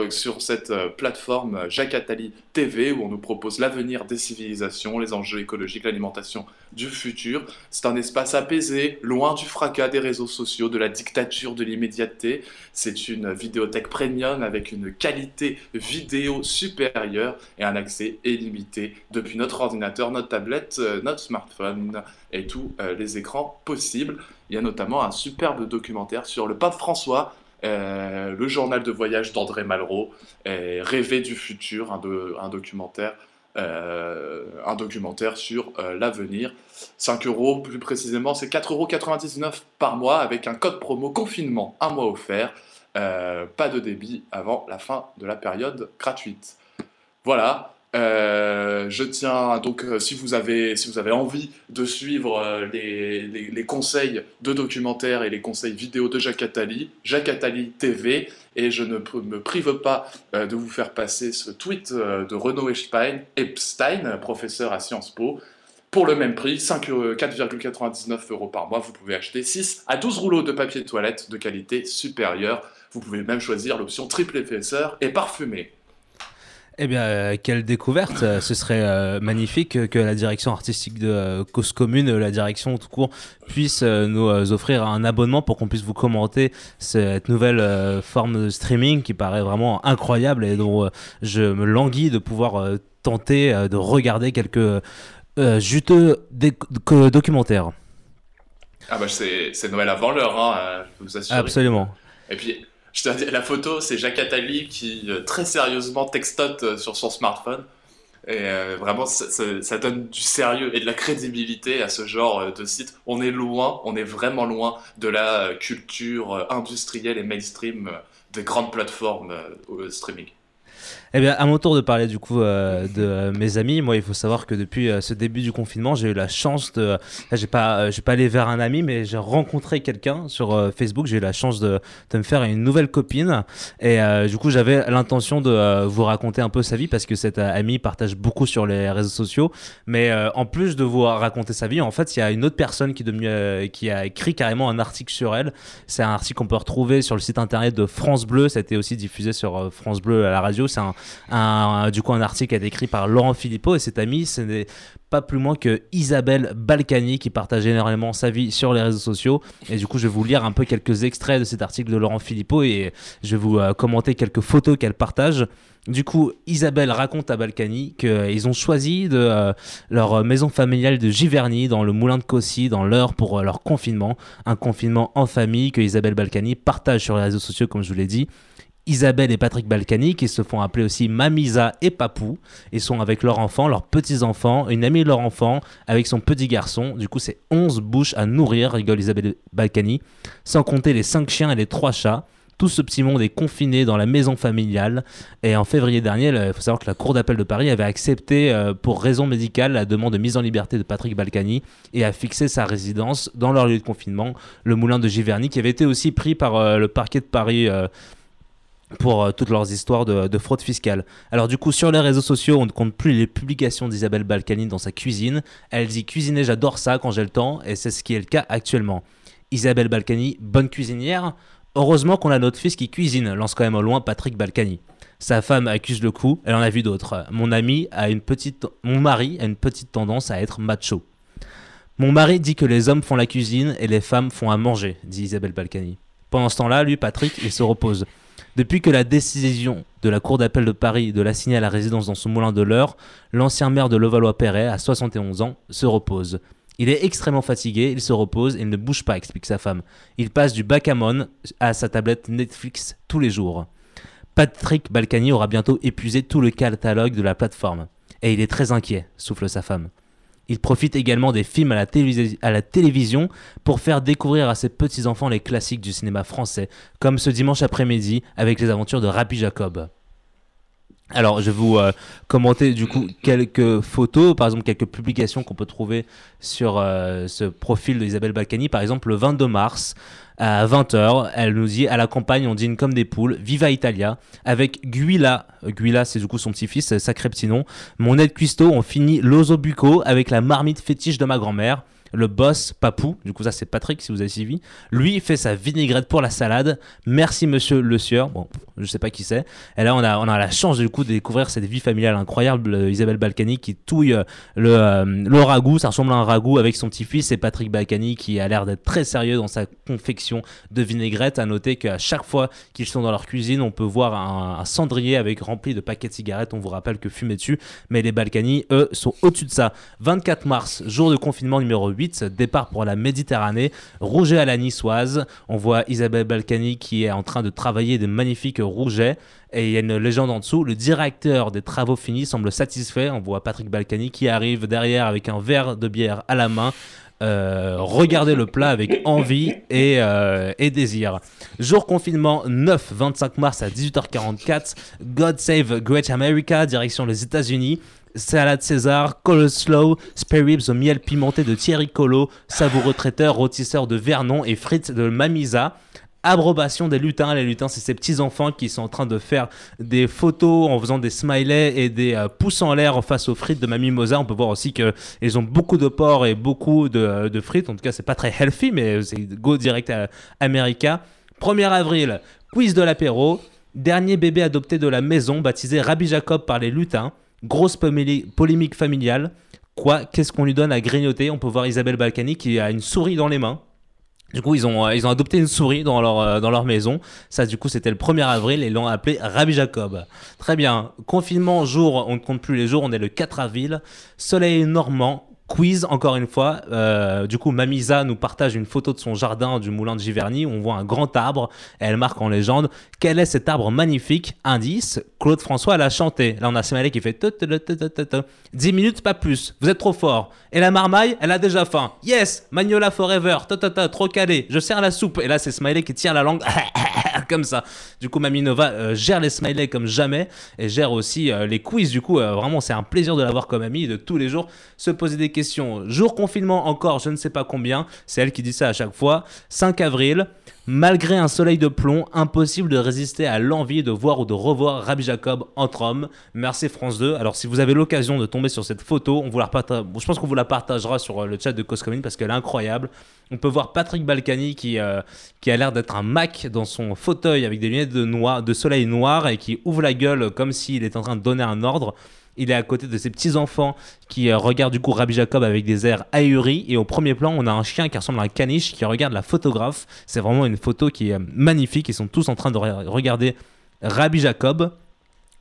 sur cette euh, plateforme euh, Jacques Attali TV où on nous propose l'avenir des civilisations, les enjeux écologiques, l'alimentation du futur. C'est un espace apaisé, loin du fracas des réseaux sociaux, de la dictature de l'immédiateté. C'est une vidéothèque premium avec une qualité vidéo supérieure et un accès illimité depuis notre ordinateur, notre tablette, euh, notre smartphone et tous euh, les écrans possibles. Il y a notamment un superbe documentaire sur le pape François, euh, le journal de voyage d'André Malraux, et Rêver du futur, un, do- un documentaire. euh, un documentaire sur euh, l'avenir. 5 euros, plus précisément, c'est 4,99 euros par mois avec un code promo confinement, un mois offert. Euh, pas de débit avant la fin de la période gratuite. Voilà. Euh, je tiens donc, euh, si vous avez, si vous avez envie de suivre euh, les, les- conseils de documentaires et les conseils vidéo de Jacques Attali, Jacques Attali TV, et je ne me prive pas de vous faire passer ce tweet de Renaud Epstein, Epstein, professeur à Sciences Po. Pour le même prix, 5 euros- 4,99 euros par mois, vous pouvez acheter 6 à 12 rouleaux de papier toilette de qualité supérieure. Vous pouvez même choisir l'option triple épaisseur et parfumé. Eh bien, euh, quelle découverte Euh, Ce serait euh, magnifique que la direction artistique de Cause Commune, la direction tout court, puisse nous offrir un abonnement pour qu'on puisse vous commenter cette nouvelle forme de streaming qui paraît vraiment incroyable et dont je me languis de pouvoir tenter de regarder quelques juteux documentaires. Ah bah c'est c'est Noël avant l'heure, hein, je peux vous assurer. Absolument. Et puis, je te dis, la photo, c'est Jacques Attali qui euh, très sérieusement textote euh, sur son smartphone. Et euh, vraiment, ça, donne du sérieux et de la crédibilité à ce genre de site. On est loin, on est vraiment loin de la culture industrielle et mainstream des grandes plateformes au streaming. Eh bien, à mon tour de parler du coup euh, de euh, mes amis. Moi, il faut savoir que depuis euh, ce début du confinement, j'ai eu la chance de. J'ai pas, j'ai pas allé vers un ami, mais j'ai rencontré quelqu'un sur Facebook. J'ai eu la chance de, de me faire une nouvelle copine. Et du coup, j'avais l'intention de vous raconter un peu sa vie parce que cette amie partage beaucoup sur les réseaux sociaux. Mais en plus de vous raconter sa vie, en fait, il y a une autre personne qui, a écrit carrément un article sur elle. C'est un article qu'on peut retrouver sur le site internet de France Bleu. Ça a été aussi diffusé sur France Bleu à la radio. C'est un, du coup un article qui a été écrit par Laurent Philippot et cet ami, ce n'est pas plus moins que Isabelle Balkany qui partage énormément sa vie sur les réseaux sociaux. Et du coup, je vais vous lire un peu quelques extraits de cet article de Laurent Philippot et je vais vous euh, commenter quelques photos qu'elle partage. Du coup, Isabelle raconte à Balkany qu'ils ont choisi de euh, leur maison familiale de Giverny dans le moulin de Cossy dans l'heure pour euh, leur confinement. Un confinement en famille que Isabelle Balkany partage sur les réseaux sociaux, comme je vous l'ai dit. Isabelle et Patrick Balkany, qui se font appeler aussi Mamisa et Papou, et sont avec leurs enfants, leurs petits-enfants, une amie de leur enfant, avec son petit garçon. Du coup, c'est 11 bouches à nourrir, rigole Isabelle Balkany, sans compter les 5 chiens et les 3 chats. Tout ce petit monde est confiné dans la maison familiale. Et en février dernier, il faut savoir que la Cour d'appel de Paris avait accepté, euh, pour raison médicale, la demande de mise en liberté de Patrick Balkany et a fixé sa résidence dans leur lieu de confinement, le moulin de Giverny, qui avait été aussi pris par euh, le parquet de Paris. euh, pour euh, toutes leurs histoires de, de fraude fiscale. Alors du coup, sur les réseaux sociaux, on ne compte plus les publications d'Isabelle Balkany dans sa cuisine. Elle dit cuisiner, j'adore ça quand j'ai le temps, et c'est ce qui est le cas actuellement. Isabelle Balkany, bonne cuisinière. Heureusement qu'on a notre fils qui cuisine, lance quand même au loin Patrick Balkany. Sa femme accuse le coup, elle en a vu d'autres. Mon ami a une petite, mon mari a une petite tendance à être macho. Mon mari dit que les hommes font la cuisine et les femmes font à manger, dit Isabelle Balkany. Pendant ce temps-là, lui, Patrick, il se repose. Depuis que la décision de la Cour d'appel de Paris de l'assigner à la résidence dans son moulin de l'Eure, l'ancien maire de Levallois-Perret, à 71 ans, se repose. Il est extrêmement fatigué, il se repose et il ne bouge pas, explique sa femme. Il passe du backgammon à sa tablette Netflix tous les jours. Patrick Balkany aura bientôt épuisé tout le catalogue de la plateforme. Et il est très inquiet, souffle sa femme. Il profite également des films à la, télévision pour faire découvrir à ses petits-enfants les classiques du cinéma français, comme ce dimanche après-midi avec les aventures de Rabbi Jacob. Alors, je vais vous euh, commenter du coup quelques photos, par exemple quelques publications qu'on peut trouver sur euh, ce profil d'Isabelle Balkany. Par exemple, le 22 mars à 20h, elle nous dit à la campagne, on dîne comme des poules, Viva Italia, avec Guila. Guila, c'est du coup son petit-fils, euh, sacré petit nom. Mon aide cuistot, on finit l'oso bucco avec la marmite fétiche de ma grand-mère. Le boss, Papou, du coup ça c'est Patrick si vous avez suivi, lui fait sa vinaigrette pour la salade. Merci monsieur Le Sieur, bon je sais pas qui c'est. Et là on a, on a la chance du coup de découvrir cette vie familiale incroyable, euh, Isabelle Balkany qui touille euh, le, euh, le ragoût, ça ressemble à un ragoût avec son petit-fils et Patrick Balkany qui a l'air d'être très sérieux dans sa confection de vinaigrette. À noter qu'à chaque fois qu'ils sont dans leur cuisine, on peut voir un, un cendrier avec rempli de paquets de cigarettes. On vous rappelle que fumer dessus, mais les Balkany, eux, sont au-dessus de ça. 24 mars, jour de confinement numéro 8, départ pour la Méditerranée, rouget à la niçoise. On voit Isabelle Balkany qui est en train de travailler des magnifiques rougets. Et il y a une légende en dessous. Le directeur des travaux finis semble satisfait. On voit Patrick Balkany qui arrive derrière avec un verre de bière à la main. Euh, regarder le plat avec envie et, euh, et désir. Jour confinement 9, 25 mars à 18h44. God Save Great America, direction les États-Unis. Salade César, coleslaw, spare ribs au miel pimenté de Thierry Colo, savoureux traiteur, rôtisseur de Vernon et frites de Mamisa. Abrobation des lutins. Les lutins, c'est ces petits enfants qui sont en train de faire des photos en faisant des smileys et des euh, pouces en l'air face aux frites de Mamie Mosa. On peut voir aussi qu'ils ont beaucoup de porc et beaucoup de, de frites. En tout cas, c'est pas très healthy, mais c'est go direct à America. 1er avril, quiz de l'apéro. Dernier bébé adopté de la maison, baptisé Rabbi Jacob par les lutins. Grosse polémique familiale. Quoi Qu'est-ce qu'on lui donne à grignoter? On peut voir Isabelle Balkany qui a une souris dans les mains. Du coup, ils ont, euh, adopté une souris dans leur, euh, dans leur maison. Ça, du coup, c'était le 1er avril et l'ont appelé Rabbi Jacob. Très bien. Confinement, jour, on ne compte plus les jours, on est le 4 avril. Soleil normand. Quiz, encore une fois. Euh, du coup, Mamisa nous partage une photo de son jardin du moulin de Giverny. On voit un grand arbre elle marque en légende Quel est cet arbre magnifique? Indice Claude François l'a chanté. Là, on a Smiley qui fait te- te- te- te- te- te. 10 minutes, pas plus. Vous êtes trop fort. Et la marmaille, elle a déjà faim. Yes Magnola Forever. Trop calé. Je sers la soupe. Et là, c'est Smiley qui tire la langue *laughs* comme ça. Du coup, Mamie Nova euh, gère les smileys comme jamais et gère aussi euh, les quiz. Du coup, euh, vraiment, c'est un plaisir de l'avoir comme amie de tous les jours se poser des questions. Jour confinement encore, je ne sais pas combien. C'est elle qui dit ça à chaque fois. 5 avril. Malgré un soleil de plomb, impossible de résister à l'envie de voir ou de revoir Rabbi Jacob entre hommes. Merci France 2. Alors si vous avez l'occasion de tomber sur cette photo, on je pense qu'on vous la partagera sur euh, le chat de Cause Commune parce qu'elle est incroyable. On peut voir Patrick Balkany qui, euh, a l'air d'être un Mac dans son fauteuil avec des lunettes de, soleil noir et qui ouvre la gueule comme s'il est en train de donner un ordre. Il est à côté de ses petits-enfants qui euh, regardent du coup Rabbi Jacob avec des airs ahuris. Et au premier plan, on a un chien qui ressemble à un caniche qui regarde la photographe. C'est vraiment une photo qui est euh, magnifique. Ils sont tous en train de re- regarder Rabbi Jacob.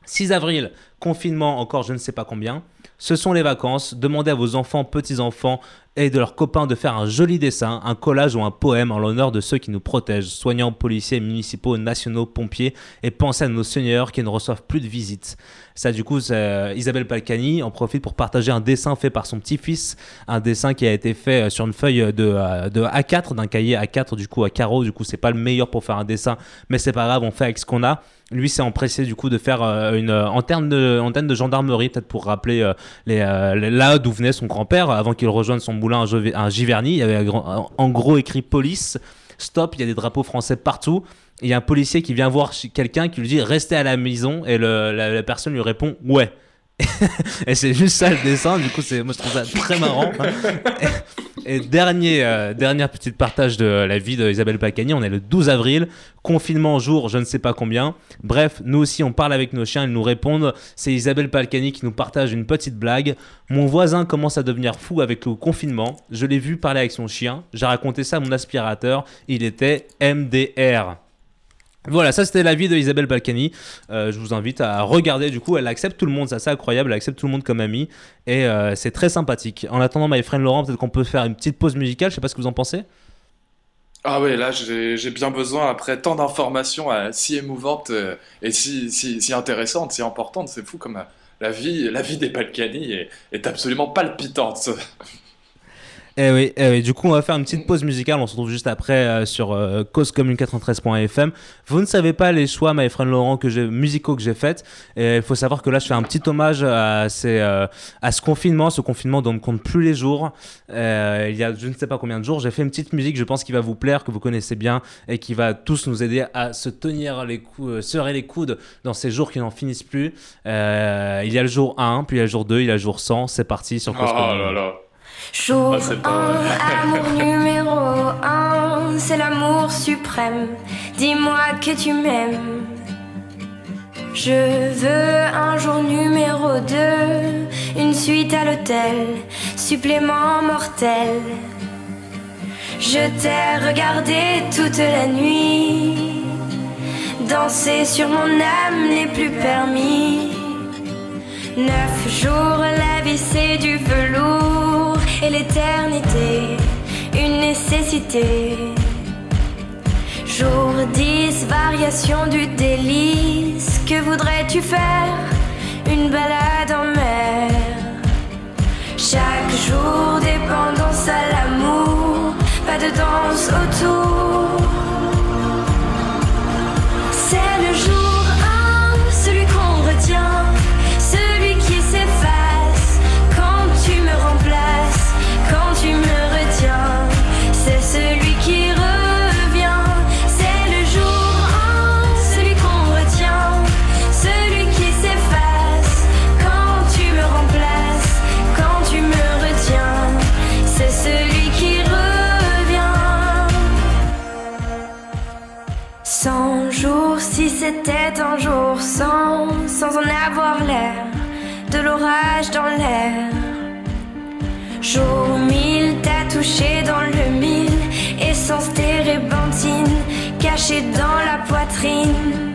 6 avril, confinement encore je ne sais pas combien. Ce sont les vacances. Demandez à vos enfants, petits-enfants et de leurs copains de faire un joli dessin, un collage ou un poème en l'honneur de ceux qui nous protègent, soignants, policiers, municipaux, nationaux, pompiers, et pensez à nos seigneurs qui ne reçoivent plus de visites. Ça, du coup, Isabelle Palcani en profite pour partager un dessin fait par son petit-fils, un dessin qui a été fait euh, sur une feuille de, euh, de A4, d'un cahier A4, du coup, à carreaux. Du coup, c'est pas le meilleur pour faire un dessin, mais c'est pas grave, on fait avec ce qu'on a. Lui s'est empressé du coup de faire euh, une antenne de, gendarmerie, peut-être pour rappeler les, là d'où venait son grand-père avant qu'il rejoigne son moulin à Giver- à Giverny. Il y avait en gros écrit police, stop, il y a des drapeaux français partout. Il y a un policier qui vient voir quelqu'un qui lui dit restez à la maison et le- la, personne lui répond ouais. *laughs* et c'est juste ça le dessin, du coup c'est moi je trouve ça très marrant. Et, dernier, euh, dernière petite partage de la vie d'Isabelle Pacani, on est le 12 avril, confinement jour je ne sais pas combien. Bref, nous aussi on parle avec nos chiens, ils nous répondent. C'est Isabelle Palcani qui nous partage une petite blague. Mon voisin commence à devenir fou avec le confinement. Je l'ai vu parler avec son chien. J'ai raconté ça à mon aspirateur. Il était MDR. Voilà, ça c'était l'avis de Isabelle Balkany. Euh, je vous invite à regarder. Du coup, elle accepte tout le monde, c'est assez incroyable. Elle accepte tout le monde comme ami et euh, c'est très sympathique. En attendant, my friend Laurent, peut-être qu'on peut faire une petite pause musicale. Je sais pas ce que vous en pensez. Ah ouais, là j'ai bien besoin, après tant d'informations euh, si émouvantes et si, si, intéressantes, si importantes, c'est fou comme la vie, la vie des Balkany est absolument palpitante. *laughs* Eh oui, eh oui, du coup, on va faire une petite pause musicale. On se retrouve juste après euh, sur euh, causecommune93.fm. Vous ne savez pas les choix, my friend Laurent, que j'ai, musicaux que j'ai fait. Et il faut savoir que là, je fais un petit hommage à, ces, euh, à ce confinement, ce confinement dont on ne compte plus les jours. Euh, il y a je ne sais pas combien de jours. J'ai fait une petite musique, je pense, qui va vous plaire, que vous connaissez bien et qui va tous nous aider à se tenir les coups, euh, serrer les coudes dans ces jours qui n'en finissent plus. Euh, il y a le jour 1, puis il y a le jour 2, il y a le jour 100. C'est parti sur Oh Cause là Commune. là. Jour Ah, c'est pas 1, *laughs* amour numéro 1, c'est l'amour suprême. Dis-moi que tu m'aimes. Je veux un jour numéro 2, une suite à l'hôtel, supplément mortel. Je t'ai regardé toute la nuit, danser sur mon âme n'est plus permis. Neuf jours, la vie c'est du velours et l'éternité, une nécessité. Jour 10, variation du délice, que voudrais-tu faire? Une balade en mer. Chaque jour, dépendance à l'amour, pas de danse autour. C'est le jour c'était un jour sans, sans en avoir l'air, de l'orage dans l'air. Jour mille, t'as touché dans le mille, essence térébenthine, cachée dans la poitrine.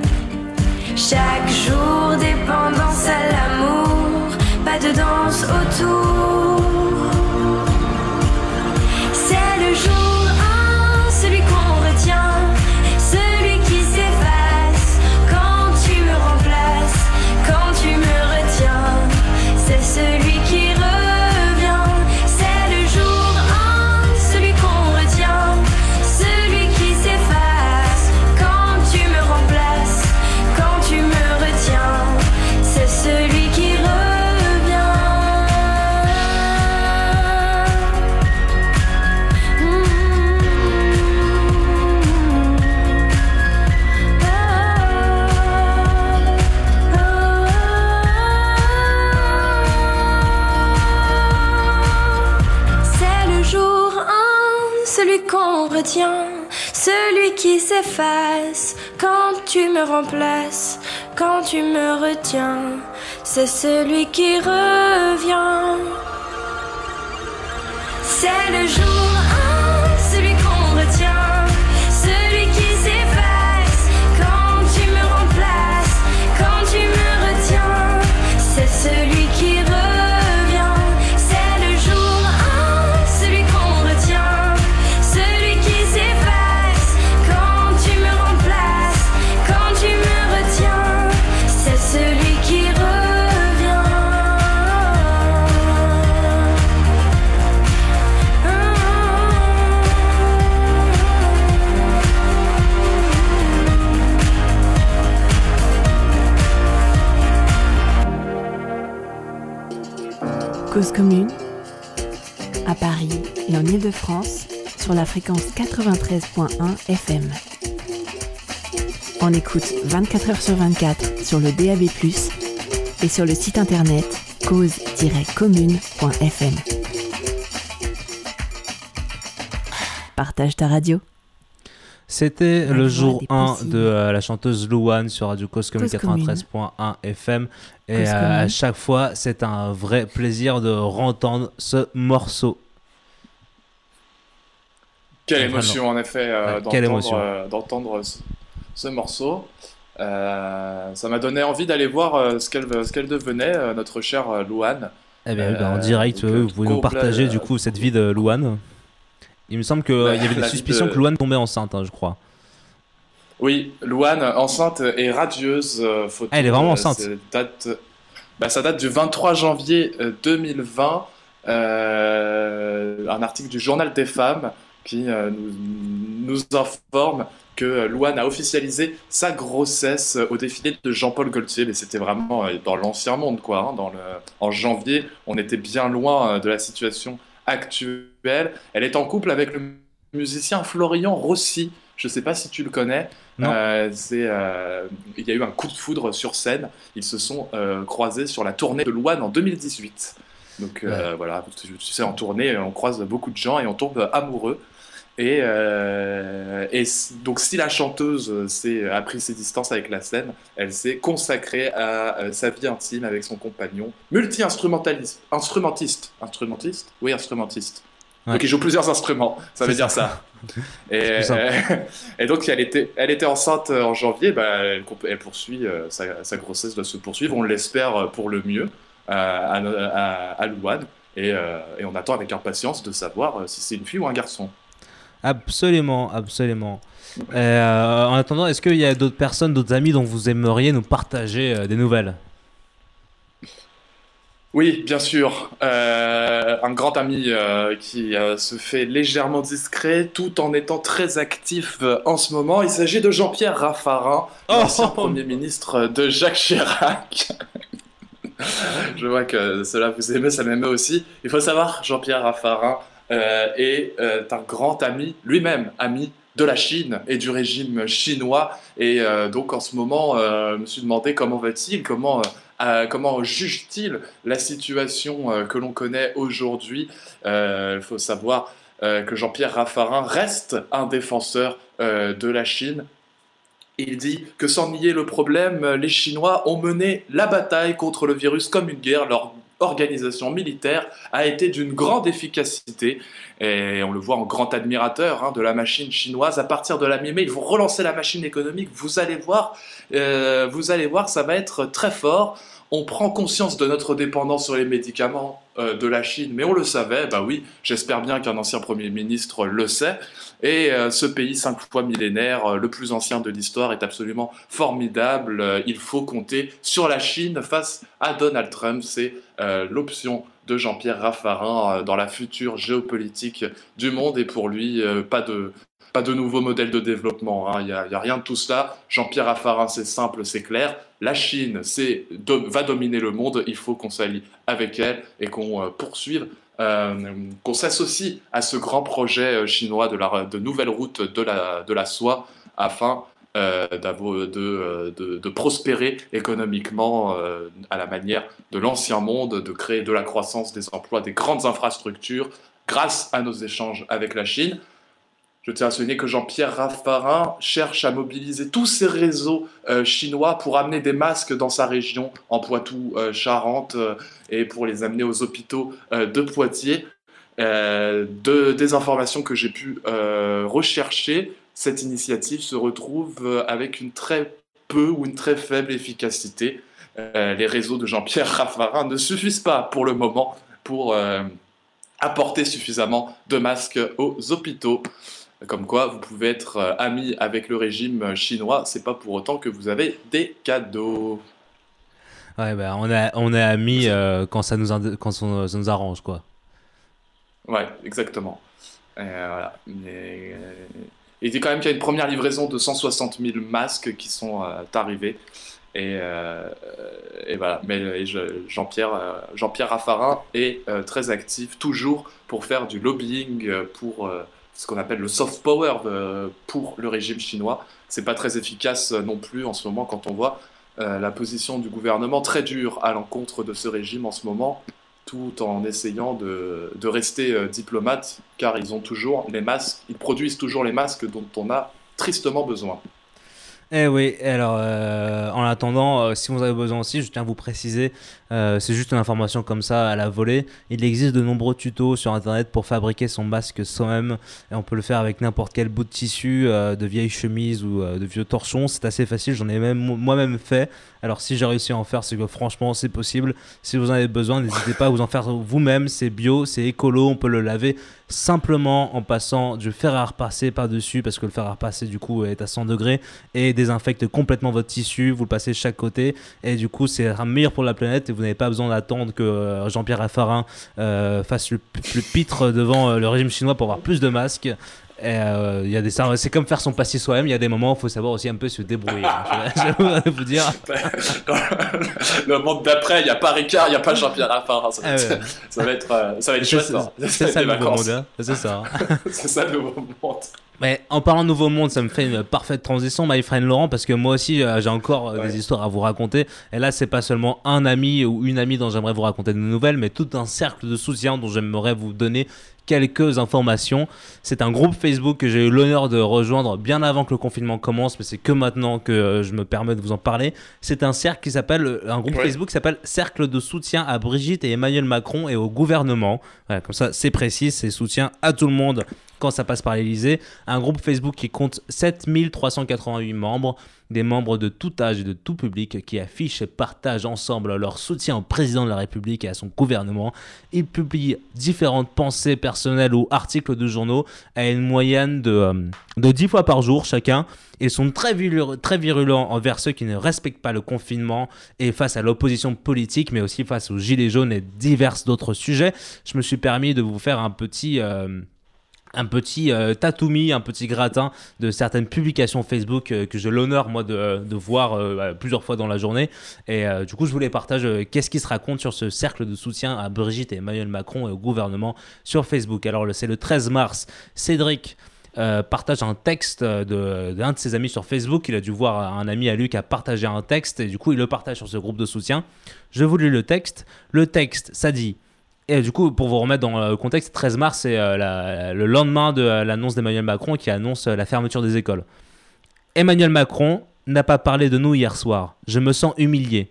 Chaque jour, dépendance à l'amour, pas de danse autour. C'est le jour tu me remplaces, quand tu me retiens. C'est celui qui revient. C'est le jour Cause commune, à Paris et en Ile-de-France, sur la fréquence 93.1 FM. On écoute 24 h sur 24 sur le DAB+, et sur le site internet cause-commune.fm. Partage ta radio. C'était le jour des 1 possibles. de euh, la chanteuse Louane sur Radio Cause Commune. 93.1 FM. Et euh, à chaque fois, c'est un vrai plaisir de rentendre ce morceau. Quelle émotion, en effet, euh, d'entendre, euh, ce, ce morceau. Euh, ça m'a donné envie d'aller voir euh, ce qu'elle ce qu'elle devenait, euh, notre chère Louane. Eh bien, oui, bah, en direct, vous pouvez nous partager euh, du coup cette vie de Louane. Il me semble qu'il Ouais, y avait des suspicions de- que Louane tombait enceinte, hein, je crois. Oui, Louane, enceinte et radieuse. euh, photo, Ah, elle est vraiment euh, enceinte. date, bah, ça date du 23 janvier euh, 2020. euh, un article du Journal des femmes qui euh, nous, nous informe que euh, Louane a officialisé sa grossesse euh, au défilé de Jean-Paul Gaultier. Mais c'était vraiment euh, dans l'ancien monde, quoi. hein, dans le, en janvier, on était bien loin euh, de la situation actuelle. Elle est en couple avec le musicien Florian Rossi. Je ne sais pas si tu le connais. Euh, euh, il y a eu un coup de foudre sur scène. Ils se sont euh, croisés sur la tournée de Louane en 2018. Donc voilà, tu, sais, en tournée, on croise beaucoup de gens et on tombe amoureux. Et, et donc si la chanteuse a pris ses distances avec la scène, elle s'est consacrée à sa vie intime avec son compagnon, multi-instrumentaliste, instrumentiste, instrumentiste, oui instrumentiste. Ouais. Donc il joue plusieurs instruments, ça veut dire ça. ça. Et, donc elle était, elle était enceinte euh, en janvier, bah, elle, poursuit, euh, sa, sa grossesse doit se poursuivre, on l'espère euh, pour le mieux euh, à, à, à Louane. Et, euh, et on attend avec impatience de savoir euh, si c'est une fille ou un garçon. Absolument, absolument. Euh, en attendant, est-ce qu'il y a d'autres personnes, d'autres amis dont vous aimeriez nous partager euh, des nouvelles? Oui, bien sûr. Euh, un grand ami euh, qui euh, se fait légèrement discret tout en étant très actif en ce moment. Il s'agit de Jean-Pierre Raffarin, l'ancien Premier ministre de Jacques Chirac. *laughs* Je vois que cela vous émeut, ça m'émeut aussi. Il faut savoir, Jean-Pierre Raffarin est un grand ami, lui-même ami de la Chine et du régime chinois. Et euh, donc en ce moment, euh, je me suis demandé comment va-t-il, comment, euh, euh, comment juge-t-il la situation euh, que l'on connaît aujourd'hui? Euh, Il faut savoir que Jean-Pierre Raffarin reste un défenseur de la Chine. Il dit que sans nier le problème, les Chinois ont mené la bataille contre le virus comme une guerre. Organisation militaire a été d'une grande efficacité et on le voit en grand admirateur hein, de la machine chinoise. À partir de la mi-mai, ils vont relancer la machine économique. Vous allez voir, euh, vous allez voir, ça va être très fort. On prend conscience de notre dépendance sur les médicaments euh, de la Chine, mais on le savait. Bah oui, j'espère bien qu'un ancien premier ministre le sait. Et euh, ce pays cinq fois millénaire, euh, le plus ancien de l'histoire, est absolument formidable. Il faut compter sur la Chine face à Donald Trump. C'est l'option de Jean-Pierre Raffarin dans la future géopolitique du monde. Et pour lui, pas de pas de nouveau modèle de développement. hein. Il n'y a, rien de tout cela. Jean-Pierre Raffarin, c'est simple, c'est clair. La Chine c'est, va dominer le monde. Il faut qu'on s'allie avec elle et qu'on euh, poursuive euh, qu'on s'associe à ce grand projet euh, chinois de, la, de nouvelle route de la, de la soie afin de, de- de prospérer économiquement à la manière de l'ancien monde, de créer de la croissance, des emplois, des grandes infrastructures grâce à nos échanges avec la Chine. Je tiens à souligner que Jean-Pierre Raffarin cherche à mobiliser tous ses réseaux euh, chinois pour amener des masques dans sa région, en Poitou-Charentes, et pour les amener aux hôpitaux euh, de Poitiers. Euh, de, des informations que j'ai pu euh, rechercher, cette initiative se retrouve euh, avec une très peu ou une très faible efficacité. Euh, les réseaux de Jean-Pierre Raffarin ne suffisent pas pour le moment pour euh, apporter suffisamment de masques aux hôpitaux. Comme quoi, vous pouvez être euh, ami avec le régime chinois, c'est pas pour autant que vous avez des cadeaux. Ouais, bah, on, est, on est amis euh, quand, ça nous, quand ça, ça nous arrange, quoi. Ouais, exactement. Euh, voilà. Mais, euh, il dit quand même qu'il y a une première livraison de 160 000 masques qui sont euh, arrivés. Et, euh, et voilà. Mais je- Jean-Pierre euh, Jean-Pierre Raffarin est euh, très actif, toujours pour faire du lobbying euh, pour euh, ce qu'on appelle le soft power pour le régime chinois. C'est pas très efficace euh, non plus en ce moment quand on voit euh, la position du gouvernement très dure à l'encontre de ce régime en ce moment, tout en essayant de, de rester euh, diplomate, car ils ont toujours les masques, ils produisent toujours les masques dont on a tristement besoin. Eh oui, alors euh, en attendant, euh, si vous avez besoin aussi, je tiens à vous préciser, euh, c'est juste une information comme ça à la volée. Il existe de nombreux tutos sur internet pour fabriquer son masque soi-même et on peut le faire avec n'importe quel bout de tissu, de vieilles chemises ou de vieux torchons. C'est assez facile, j'en ai même moi-même fait. Alors si j'ai réussi à en faire, c'est que franchement c'est possible. Si vous en avez besoin, n'hésitez pas à vous en faire vous-même. C'est bio, c'est écolo, on peut le laver simplement en passant du fer à repasser par-dessus parce que le fer à repasser du coup est à 100 degrés et désinfecte complètement votre tissu. Vous le passez de chaque côté et du coup c'est meilleur pour la planète et vous n'avez pas besoin d'attendre que euh, Jean-Pierre Raffarin euh, fasse le, pitre devant euh, le régime chinois pour avoir plus de masques. Euh, y a des, c'est comme faire son passé soi-même. Il y a des moments où il faut savoir aussi un peu se débrouiller. hein. *laughs* Je, je vais vous dire. *laughs* le monde d'après, il n'y a pas Ricard, il n'y a pas Jean-Pierre Raffarin. Ça, va Ah ouais. *laughs* ça va être, euh, ça va être C'est- chouette. hein. c'est- Ça le nouveau monde, hein. C'est ça. c'est ça le nouveau monde. Mais en parlant de nouveau monde, ça me fait une parfaite transition, my friend Laurent, parce que moi aussi euh, j'ai encore euh, des histoires à vous raconter. Et là, c'est pas seulement un ami ou une amie dont j'aimerais vous raconter de nouvelles, mais tout un cercle de soutien dont j'aimerais vous donner quelques informations. C'est un groupe Facebook que j'ai eu l'honneur de rejoindre bien avant que le confinement commence, mais c'est que maintenant que euh, je me permets de vous en parler. C'est un cercle qui s'appelle, euh, un groupe Ouais. Facebook qui s'appelle Cercle de soutien à Brigitte et Emmanuel Macron et au gouvernement. Voilà, comme ça, c'est précis, c'est soutien à tout le monde quand ça passe par l'Elysée. Un groupe Facebook qui compte 7388 membres, des membres de tout âge et de tout public qui affichent et partagent ensemble leur soutien au président de la République et à son gouvernement. Ils publient différentes pensées personnelles ou articles de journaux à une moyenne de, euh, de 10 fois par jour chacun. Ils sont très, viru- très virulents envers ceux qui ne respectent pas le confinement et face à l'opposition politique, mais aussi face aux gilets jaunes et divers d'autres sujets. Je me suis permis de vous faire un petit... euh, un petit euh, tatoumi, un petit gratin de certaines publications Facebook euh, que j'ai l'honneur moi de, voir euh, bah, plusieurs fois dans la journée. Et du coup, je vous les partage. Qu'est-ce qui se raconte sur ce cercle de soutien à Brigitte et Emmanuel Macron et au gouvernement sur Facebook Alors, c'est le 13 mars. Cédric partage un texte euh, de- d'un de, ses amis sur Facebook. Il a dû voir un ami à lui qui a partagé un texte et du coup, il le partage sur ce groupe de soutien. Je vous lis le texte. Le texte, ça dit et du coup, pour vous remettre dans le contexte, 13 mars, c'est euh, le lendemain de euh, l'annonce d'Emmanuel Macron qui annonce euh, la fermeture des écoles. Emmanuel Macron n'a pas parlé de nous hier soir. Je me sens humilié.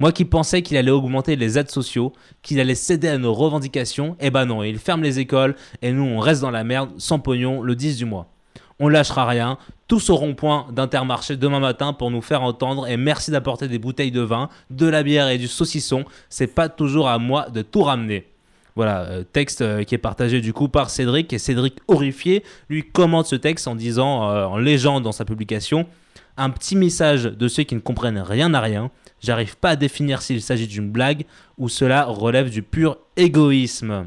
Moi qui pensais qu'il allait augmenter les aides sociaux, qu'il allait céder à nos revendications, eh ben non, il ferme les écoles et nous on reste dans la merde sans pognon le 10 du mois. On lâchera rien, tous au rond-point d'Intermarché demain matin pour nous faire entendre et merci d'apporter des bouteilles de vin, de la bière et du saucisson. C'est pas toujours à moi de tout ramener. Voilà, euh, texte euh, qui est partagé du coup par Cédric et Cédric horrifié lui commente ce texte en disant euh, en légende dans sa publication un petit message de ceux qui ne comprennent rien à rien. J'arrive pas à définir s'il s'agit d'une blague ou cela relève du pur égoïsme.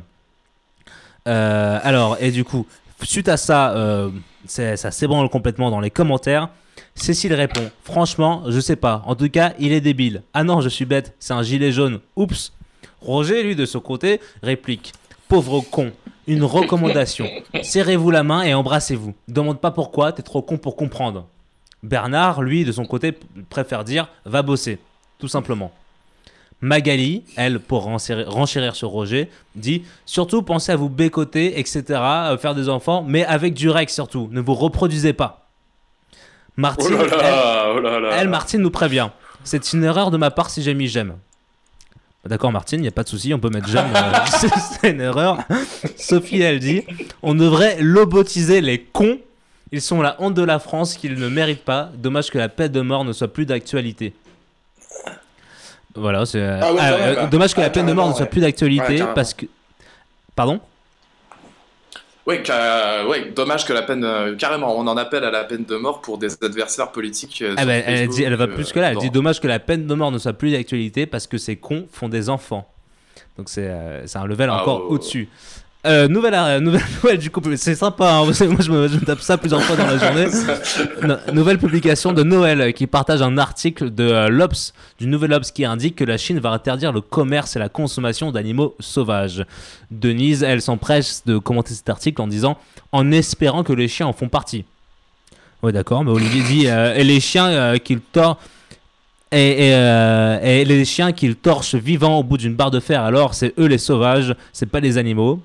Alors, et du coup, suite à ça, ça s'ébranle complètement dans les commentaires. Cécile répond Franchement, je sais pas. En tout cas, il est débile. Ah non, je suis bête, c'est un gilet jaune. Oups. Roger, lui, de son côté, réplique Pauvre con, une *laughs* recommandation. Serrez-vous la main et embrassez-vous. Demande pas pourquoi, t'es trop con pour comprendre. Bernard, lui, de son côté, préfère dire Va bosser. Tout simplement. Magali, elle, pour renchérir, sur Roger, dit Surtout pensez à vous bécoter, etc., euh, faire des enfants, mais avec du Rex surtout. Ne vous reproduisez pas. Martine, Oh là là, elle, oh là. elle, Martine nous prévient. C'est une erreur de ma part si j'ai mis j'aime. Bah, D'accord, Martine, il n'y a pas de souci, on peut mettre j'aime. euh, *laughs* c'est une erreur. Sophie, elle dit On devrait lobotiser les cons. Ils sont la honte de la France qu'ils ne méritent pas. Dommage que la peine de mort ne soit plus d'actualité. Voilà, c'est. Ah ouais, ah, euh, là. dommage que Ah, la peine de mort ne soit ouais. plus d'actualité Ouais, parce que. Pardon? Oui, ouais, dommage que la peine, euh, carrément, on en appelle à la peine de mort pour des adversaires politiques. euh, Ah bah, elle, dit, elle va euh, plus que là. Elle dit dommage que la peine de mort ne soit plus d'actualité parce que ces cons font des enfants. Donc c'est euh, un level Ah, encore oh. au-dessus. Euh, nouvelle, euh, *laughs* nouvelle, nouvelle du coup, c'est sympa, hein, moi je me, je me tape ça plusieurs fois dans la journée. *laughs* No- nouvelle publication de Noël euh, qui partage un article de euh, l'Obs, du Nouvel Obs qui indique que la Chine va interdire le commerce et la consommation d'animaux sauvages. Denise, elle s'empresse de commenter cet article en disant en espérant que les chiens en font partie. Ouais, d'accord, mais Olivier dit et les chiens qu'il tord. Et, et, euh, et les chiens qu'ils torchent vivants au bout d'une barre de fer, alors c'est eux les sauvages, c'est pas les animaux.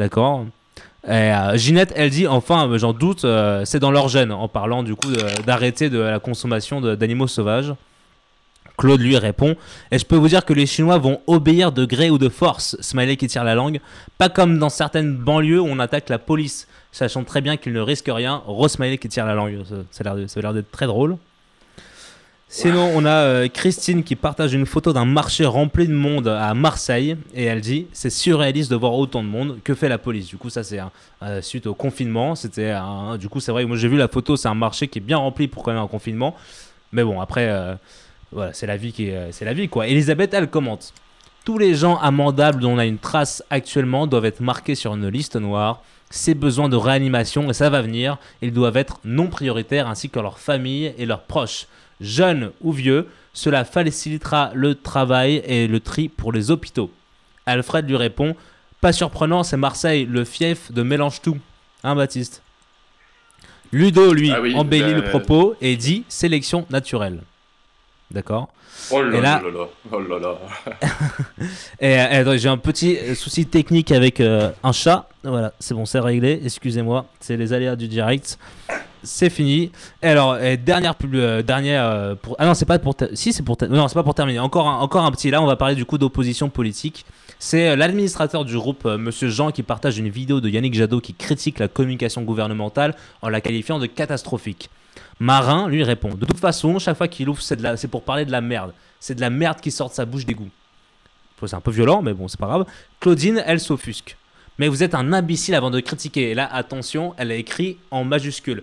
D'accord euh, Ginette, elle dit enfin, euh, j'en doute, euh, c'est dans leur gène, en parlant du coup d'arrêter de, la consommation d'animaux sauvages. Claude lui répond Et je peux vous dire que les Chinois vont obéir de gré ou de force? Smiley qui tire la langue. Pas comme dans certaines banlieues où on attaque la police, sachant très bien qu'ils ne risquent rien. Rose Smiley qui tire la langue. Ça, ça a l'air d'être très drôle. Sinon, on a euh, Christine qui partage une photo d'un marché rempli de monde à Marseille et elle dit c'est surréaliste de voir autant de monde. Que fait la police? Du coup, ça c'est euh, suite au confinement. C'était du coup c'est vrai. Moi j'ai vu la photo, c'est un marché qui est bien rempli pour quand même un confinement. Mais bon après, euh, voilà, c'est la vie qui est, c'est la vie quoi. Elisabeth elle commente. Tous les gens amendables dont on a une trace actuellement doivent être marqués sur une liste noire. Ces besoins de réanimation, et ça va venir, ils doivent être non prioritaires ainsi que leurs familles et leurs proches. Jeunes ou vieux, cela facilitera le travail et le tri pour les hôpitaux. Alfred lui répond Pas surprenant, c'est Marseille, le fief de mélange tout. Hein, Baptiste? Ludo, lui, Ah oui, embellit euh, le propos et dit sélection naturelle. D'accord? Oh là Et là, là là, oh là là. *laughs* et, euh, j'ai un petit euh, souci technique avec euh, un chat. Voilà, c'est bon, c'est réglé. Excusez-moi, c'est les aléas du direct. C'est fini. Et alors, et dernière euh, dernière euh, pour. Ah non, c'est pas pour. Si, c'est pour. Non, c'est pas pour terminer. Encore un, encore un petit. Là, on va parler du coup d'opposition politique. C'est euh, l'administrateur du groupe, euh, Monsieur Jean, qui partage une vidéo de Yannick Jadot qui critique la communication gouvernementale en la qualifiant de catastrophique. Marin lui répond De toute façon, chaque fois qu'il ouvre, c'est c'est pour parler de la merde. C'est de la merde qui sort de sa bouche d'égout. C'est un peu violent, mais bon, c'est pas grave. Claudine, elle s'offusque. Mais vous êtes un imbécile avant de critiquer. Et là, attention, elle a écrit en majuscule.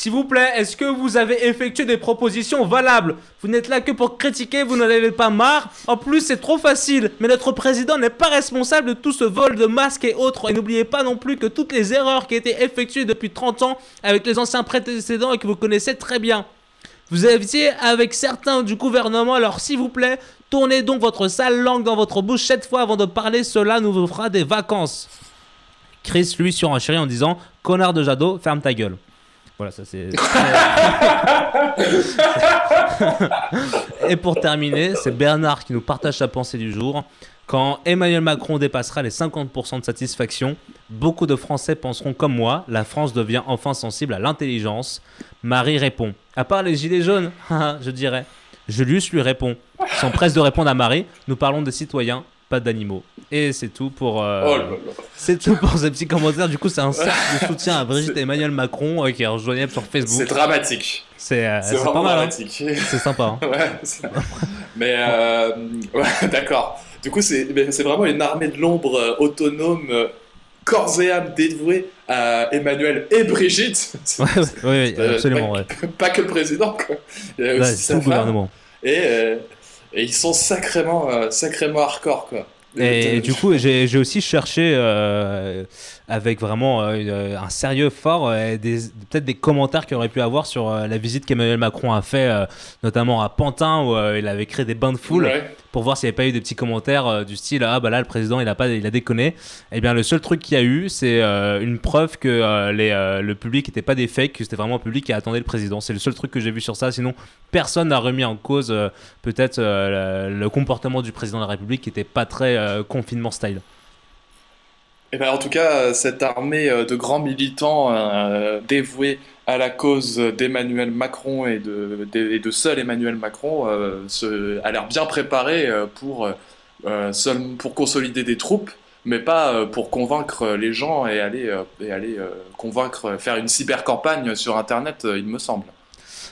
S'il vous plaît, est-ce que vous avez effectué des propositions valables? Vous n'êtes là que pour critiquer, vous n'en avez pas marre? En plus, c'est trop facile. Mais notre président n'est pas responsable de tout ce vol de masques et autres. Et n'oubliez pas non plus que toutes les erreurs qui étaient effectuées depuis 30 ans avec les anciens précédents et que vous connaissez très bien. Vous étiez avec certains du gouvernement, alors s'il vous plaît, tournez donc votre sale langue dans votre bouche cette fois avant de parler, cela nous fera des vacances. Chris lui surenchérit en disant Connard de Jadot, ferme ta gueule. Voilà, ça c'est. *laughs* Et pour terminer, c'est Bernard qui nous partage sa pensée du jour. Quand Emmanuel Macron dépassera les 50% de satisfaction, beaucoup de Français penseront comme moi, la France devient enfin sensible à l'intelligence. Marie répond, à part les gilets jaunes, *laughs* je dirais. Julius lui répond, s'empresse de répondre à Marie, nous parlons des citoyens, pas d'animaux. Et c'est tout pour... euh, Oh là là. C'est tout pour ces petits commentaires. Du coup, c'est un cercle de soutien à Brigitte et Emmanuel Macron euh, qui est rejoignable sur Facebook. C'est dramatique. C'est euh, C'est c'est pas mal. hein. C'est sympa. hein. *laughs* Ouais, c'est- mais ouais, *laughs* d'accord. Du coup, c'est vraiment une armée de l'ombre autonome, corps et âme dévouée à Emmanuel et Brigitte. *laughs* Ouais, Euh, absolument. pas, Ouais. pas que le président, quoi. Il y a Ouais, aussi c'est sa tout le gouvernement. Et, euh, et ils sont sacrément, euh, sacrément hardcore, quoi. Et du coup, j'ai j'ai aussi cherché euh, avec vraiment euh, une- un sérieux fort euh, des- peut-être des commentaires qu'il aurait pu avoir sur euh, la visite qu'Emmanuel Macron a fait, euh, notamment à Pantin où euh, il avait créé des bains de foule Ouais. pour voir s'il n'y avait pas eu des petits commentaires euh, du style ah bah là le président il a pas il a déconné. Et bien le seul truc qu'il y a eu c'est euh, une preuve que euh, les, euh, le public n'était pas des fakes, que c'était vraiment un public qui attendait le président. C'est le seul truc que j'ai vu sur ça. Sinon personne n'a remis en cause euh, peut-être euh, le, le comportement du président de la République qui était pas très euh, confinement style. Et ben, en tout cas, euh, cette armée euh, de grands militants euh, dévoués à la cause d'Emmanuel Macron et de, seul Emmanuel Macron se, a l'air bien préparée pour, pour consolider des troupes, mais pas pour convaincre les gens et aller, et aller convaincre, faire une cybercampagne sur Internet, il me semble.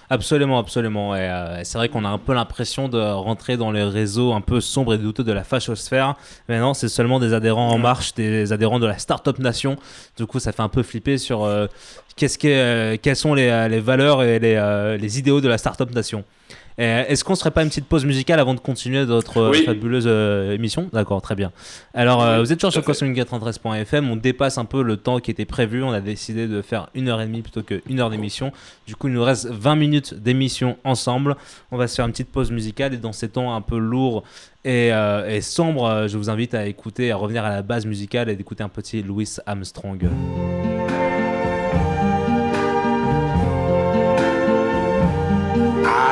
Absolument, absolument. Et euh, c'est vrai qu'on a un peu l'impression de rentrer dans les réseaux un peu sombres et douteux de la fachosphère. Mais non, c'est seulement des adhérents en marche, des adhérents de la Startup Nation. Du coup, ça fait un peu flipper sur euh, qu'est-ce que, euh, quelles sont les, les valeurs et les, les idéaux de la Startup Nation. Et Est-ce qu'on serait pas une petite pause musicale avant de continuer notre euh, Oui. fabuleuse euh, émission D'accord, très bien. Alors, euh, Oui, vous êtes toujours sur à fait. cosmic93.fm. On dépasse un peu le temps qui était prévu. On a décidé de faire une heure et demie plutôt qu'une heure d'émission. Du coup, il nous reste 20 minutes d'émission ensemble. On va se faire une petite pause musicale et dans ces temps un peu lourds et, euh, et sombres, euh, je vous invite à écouter, à revenir à la base musicale et d'écouter un petit Louis Armstrong.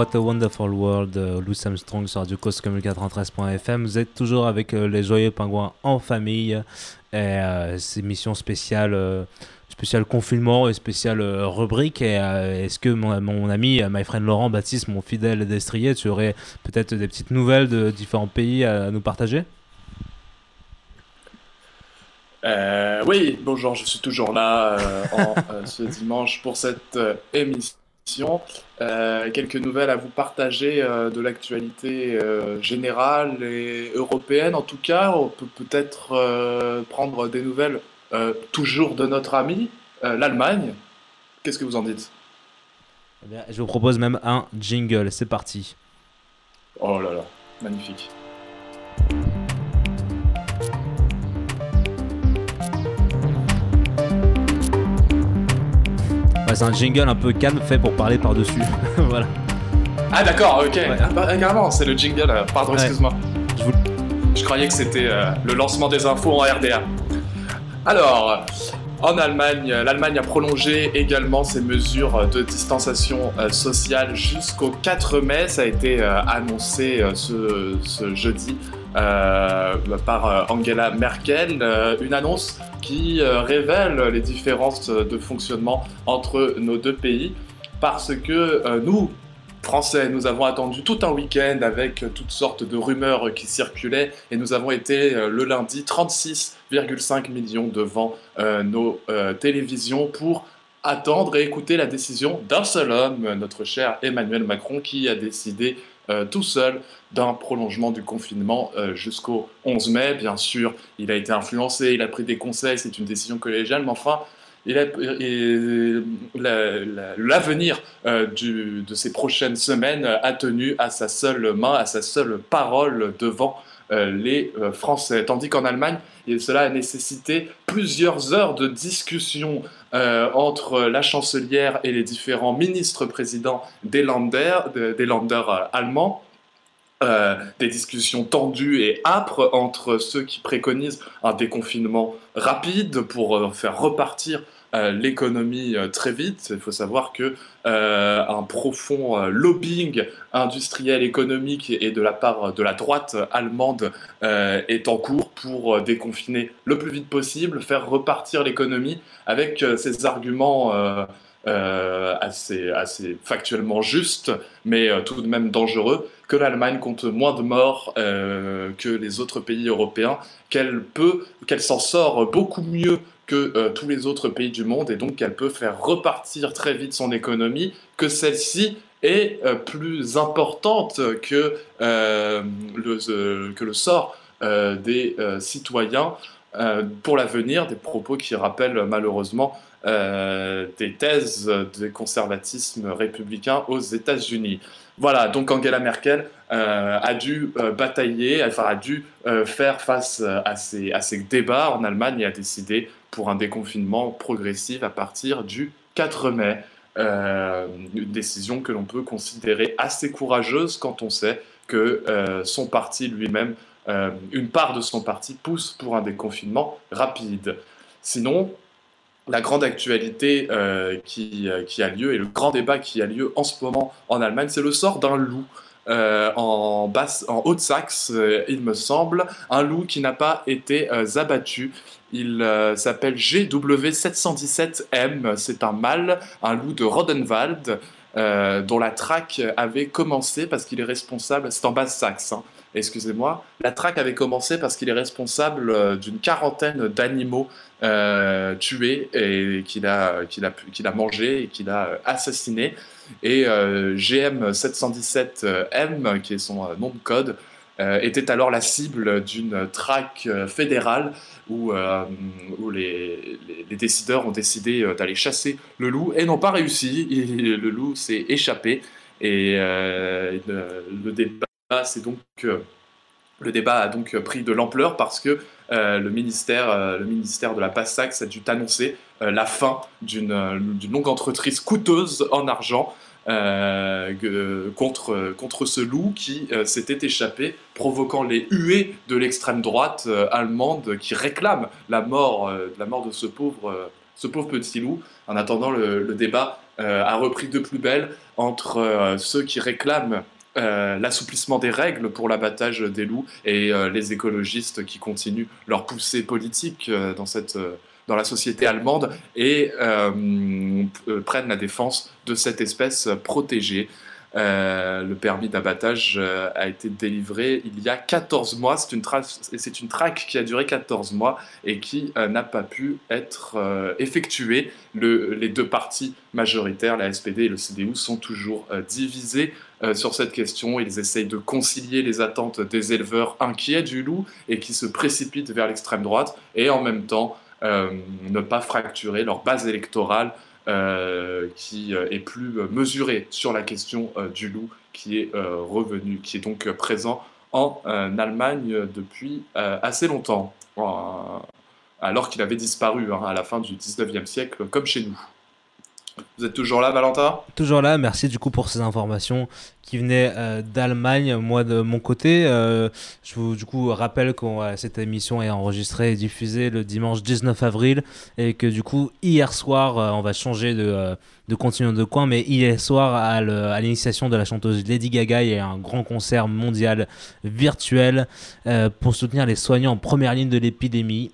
What a Wonderful World, euh, Louis Armstrong sur Radio Cause comme 93.fm. Vous êtes toujours avec euh, les Joyeux Pingouins en famille. Et euh, c'est émission spéciale, euh, spéciale confinement et spéciale rubrique. Est-ce que mon, ami, my friend Laurent Baptiste, mon fidèle destrier, tu aurais peut-être des petites nouvelles de différents pays à nous partager? Oui, bonjour, je suis toujours là ce dimanche pour cette euh, émission. Euh, quelques nouvelles à vous partager euh, de l'actualité euh, générale et européenne. En tout cas, on peut peut-être prendre des nouvelles toujours de notre ami, l'Allemagne. Qu'est-ce que vous en dites? Eh bien, Je vous propose même un jingle. C'est parti. Oh là là, magnifique. Ouais, c'est un jingle un peu calme fait pour parler par-dessus. *laughs* voilà. Ah d'accord, ok. Ah, bah, carrément, c'est le jingle. euh, Pardon, Ouais. excuse-moi. Je, vous... Je croyais que c'était euh, le lancement des infos en RDA. Alors, en Allemagne, l'Allemagne a prolongé également ses mesures de distanciation euh, sociale jusqu'au 4 mai. Ça a été annoncé ce, ce jeudi euh, par euh, Angela Merkel. Euh, une annonce qui révèle les différences de fonctionnement entre nos deux pays parce que nous, Français, nous avons attendu tout un week-end avec toutes sortes de rumeurs qui circulaient et nous avons été le lundi 36,5 millions devant nos télévisions pour attendre et écouter la décision d'un seul homme, notre cher Emmanuel Macron, qui a décidé tout seul d'un prolongement du confinement euh, jusqu'au 11 mai. Bien sûr, il a été influencé, il a pris des conseils, c'est une décision collégiale, mais enfin, la- l'avenir euh, de ces prochaines semaines euh, a tenu à sa seule main, à sa seule parole devant euh, les euh, Français. Tandis qu'en Allemagne, cela a nécessité plusieurs heures de discussion euh, entre la chancelière et les différents ministres-présidents des Länder, de- des Länder, euh, allemands euh, des discussions tendues et âpres entre ceux qui préconisent un déconfinement rapide pour euh, faire repartir euh, l'économie très vite. Il faut savoir que un profond lobbying industriel économique et de la part de la droite allemande est en cours pour déconfiner le plus vite possible, faire repartir l'économie avec ces arguments assez, factuellement justes, mais tout de même dangereux, que l'Allemagne compte moins de morts euh, que les autres pays européens, qu'elle peut, qu'elle s'en sort beaucoup mieux que euh, tous les autres pays du monde et donc qu'elle peut faire repartir très vite son économie, que celle-ci est euh, plus importante que, le, que le sort des citoyens pour l'avenir, des propos qui rappellent malheureusement des thèses du conservatisme républicain aux États-Unis. Voilà, donc Angela Merkel euh, a dû euh, batailler, enfin a dû euh, faire face à ces, à ces débats en Allemagne et a décidé pour un déconfinement progressif à partir du 4 mai. Une décision que l'on peut considérer assez courageuse quand on sait que son parti lui-même, une part de son parti pousse pour un déconfinement rapide. Sinon, la grande actualité euh, qui, euh, qui a lieu et le grand débat qui a lieu en ce moment en Allemagne, c'est le sort d'un loup. euh, en, Haute-Saxe, il me semble, un loup qui n'a pas été abattu. Il s'appelle GW717M, c'est un mâle, un loup de Rodenwald, dont la traque avait commencé parce qu'il est responsable, c'est en Basse-Saxe, hein, excusez-moi, la traque avait commencé parce qu'il est responsable euh, d'une quarantaine d'animaux euh, tués et qu'il a, qu'il a, qu'il a mangé et qu'il a euh, assassiné. Et euh, GM717M, qui est son nom de code, était alors la cible d'une traque fédérale où, où les, décideurs ont décidé d'aller chasser le loup et n'ont pas réussi. *laughs* Le loup s'est échappé et le débat, c'est donc le débat a donc pris de l'ampleur parce que euh, le, ministère, euh, le ministère de la Passe-Saxe a dû annoncer euh, la fin d'une longue entreprise coûteuse en argent contre, ce loup qui s'était échappé, provoquant les huées de l'extrême droite allemande qui réclame la mort, de ce pauvre, petit loup. En attendant, le, débat a repris de plus belle entre ceux qui réclament euh, l'assouplissement des règles pour l'abattage des loups et euh, les écologistes qui continuent leur poussée politique euh, dans, cette, dans la société allemande et prennent la défense de cette espèce protégée. Le permis d'abattage a été délivré il y a 14 mois. C'est une, traque qui a duré 14 mois et qui n'a pas pu être effectuée. Le- les deux partis majoritaires, la SPD et le CDU, sont toujours divisés euh, sur cette question. Ils essayent de concilier les attentes des éleveurs inquiets du loup et qui se précipitent vers l'extrême droite et en même temps euh, ne pas fracturer leur base électorale euh, qui est plus mesurée sur la question du loup qui est revenu, qui est donc présent en Allemagne depuis assez longtemps, alors qu'il avait disparu hein, à la fin du 19e siècle, comme chez nous. Vous êtes toujours là, Valentin? Toujours là, merci du coup pour ces informations qui venaient euh, d'Allemagne. Moi de mon côté, euh, je vous du coup rappelle que euh, cette émission est enregistrée et diffusée le dimanche 19 avril et que du coup hier soir, on va changer de, de continuum de coin, mais hier soir à l'initiation de la chanteuse Lady Gaga, il y a un grand concert mondial virtuel pour soutenir les soignants en première ligne de l'épidémie.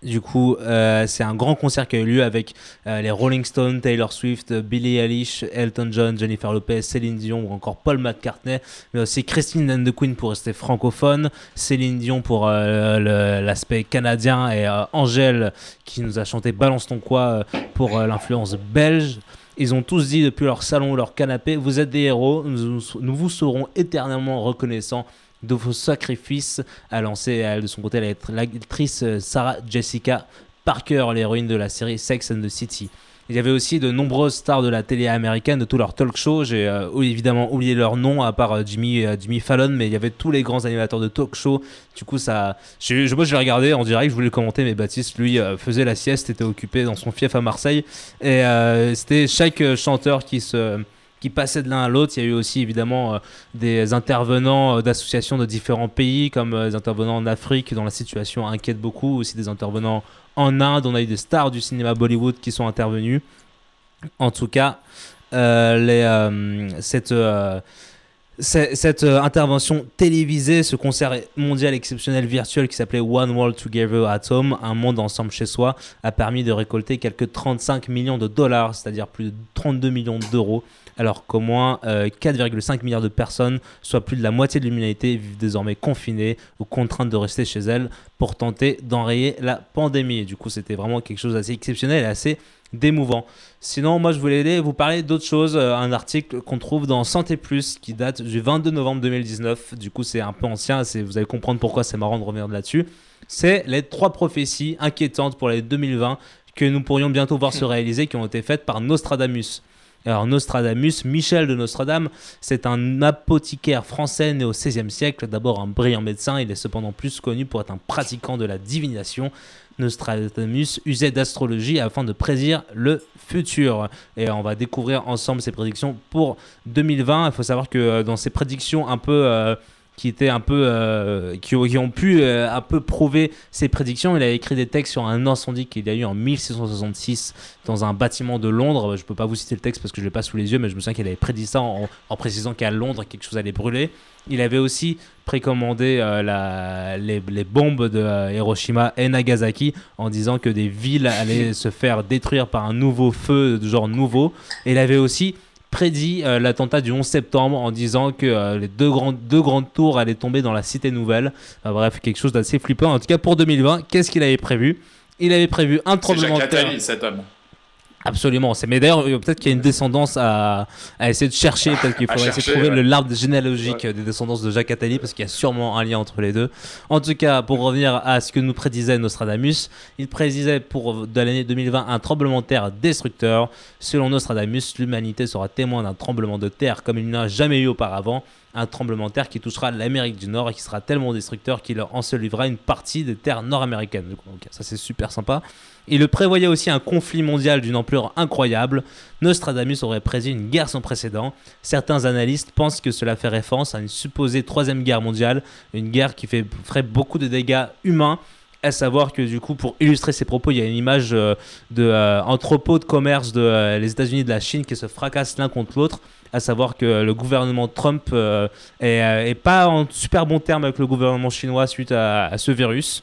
Du coup, euh, c'est un grand concert qui a eu lieu avec euh, les Rolling Stones, Taylor Swift, Billie Eilish, Elton John, Jennifer Lopez, Céline Dion ou encore Paul McCartney, mais aussi Christine and the Queen pour rester francophone, Céline Dion pour euh, l'aspect canadien et Angèle qui nous a chanté Balance ton quoi pour l'influence belge. Ils ont tous dit depuis leur salon ou leur canapé, vous êtes des héros, nous vous serons éternellement reconnaissants de vos sacrifices, a lancé de son côté la- l'actrice euh, Sarah Jessica Parker, l'héroïne de la série Sex and the City. Il y avait aussi de nombreuses stars de la télé américaine, de tous leurs talk shows. J'ai euh, évidemment oublié leur nom, à part euh, Jimmy, Jimmy Fallon, mais il y avait tous les grands animateurs de talk show. Du coup, ça, j'ai- je, moi, je l'ai regardé en direct, je voulais commenter, mais Baptiste, lui, faisait la sieste, était occupé dans son fief à Marseille. Et c'était chaque chanteur qui se qui passaient de l'un à l'autre. Il y a eu aussi évidemment euh, des intervenants euh, d'associations de différents pays, comme euh, des intervenants en Afrique dont la situation inquiète beaucoup, aussi des intervenants en Inde. On a eu des stars du cinéma Bollywood qui sont intervenus. En tout cas, cette, intervention télévisée, ce concert mondial exceptionnel virtuel qui s'appelait One World Together at Home, un monde ensemble chez soi, a permis de récolter quelques 35 millions de dollars, c'est-à-dire plus de 32 millions d'euros, alors qu'au moins euh, 4,5 milliards de personnes, soit plus de la moitié de l'humanité, vivent désormais confinées ou contraintes de rester chez elles pour tenter d'enrayer la pandémie. Et du coup, c'était vraiment quelque chose d'assez exceptionnel et assez d'émouvant. Sinon, moi, je voulais aller vous parler d'autre chose, euh, un article qu'on trouve dans Santé Plus qui date du 22 novembre 2019. Du coup, c'est un peu ancien, vous allez comprendre pourquoi c'est marrant de revenir là-dessus. C'est les trois prophéties inquiétantes pour l'année 2020 que nous pourrions bientôt voir *laughs* se réaliser, qui ont été faites par Nostradamus. Alors Nostradamus, Michel de Nostradame, c'est un apothicaire français né au XVIe siècle, d'abord un brillant médecin, il est cependant plus connu pour être un pratiquant de la divination. Nostradamus usait d'astrologie afin de prédire le futur. Et on va découvrir ensemble ses prédictions pour 2020. Il faut savoir que euh, dans ses prédictions un peu... euh, qui étaient un peu euh, qui, ont, pu euh, un peu prouver ses prédictions. Il a écrit des textes sur un incendie qu'il y a eu en 1666 dans un bâtiment de Londres. Je peux pas vous citer le texte parce que je l'ai pas sous les yeux, mais je me souviens qu'il avait prédit ça en, précisant qu'à Londres quelque chose allait brûler. Il avait aussi précommandé euh, la, les, les bombes de Hiroshima et Nagasaki en disant que des villes allaient se faire détruire par un nouveau feu de genre nouveau. Et il avait aussi prédit euh, l'attentat du 11 septembre en disant que euh, les deux grandes, deux grandes tours allaient tomber dans la cité nouvelle. Enfin, bref, quelque chose d'assez flippant. En tout cas, pour 2020, qu'est-ce qu'il avait prévu? Il avait prévu un tremblement de terre. Attali, cet homme. Absolument. Mais d'ailleurs euh, peut-être qu'il y a une descendance à, à essayer de chercher. Peut-être qu'il faudrait essayer de trouver ouais. le l'arbre généalogique des descendances de Jacques Attali parce qu'il y a sûrement un lien entre les deux. En tout cas, pour revenir à ce que nous prédisait Nostradamus, il prédisait pour de l'année 2020 un tremblement de terre destructeur. Selon Nostradamus, l'humanité sera témoin d'un tremblement de terre comme il n'y en a jamais eu auparavant. Un tremblement de terre qui touchera l'Amérique du Nord et qui sera tellement destructeur qu'il ensevelira une partie des terres nord-américaines. Donc, ça c'est super sympa. Il prévoyait aussi un conflit mondial d'une ampleur incroyable. Nostradamus aurait prédit une guerre sans précédent. Certains analystes pensent que cela fait référence à une supposée troisième guerre mondiale, une guerre qui ferait beaucoup de dégâts humains. À savoir que du coup, pour illustrer ses propos, il y a une image euh, de euh, de commerce de euh, États-Unis et de la Chine qui se fracassent l'un contre l'autre. À savoir que le gouvernement Trump euh, est, pas en super bon terme avec le gouvernement chinois suite à ce virus.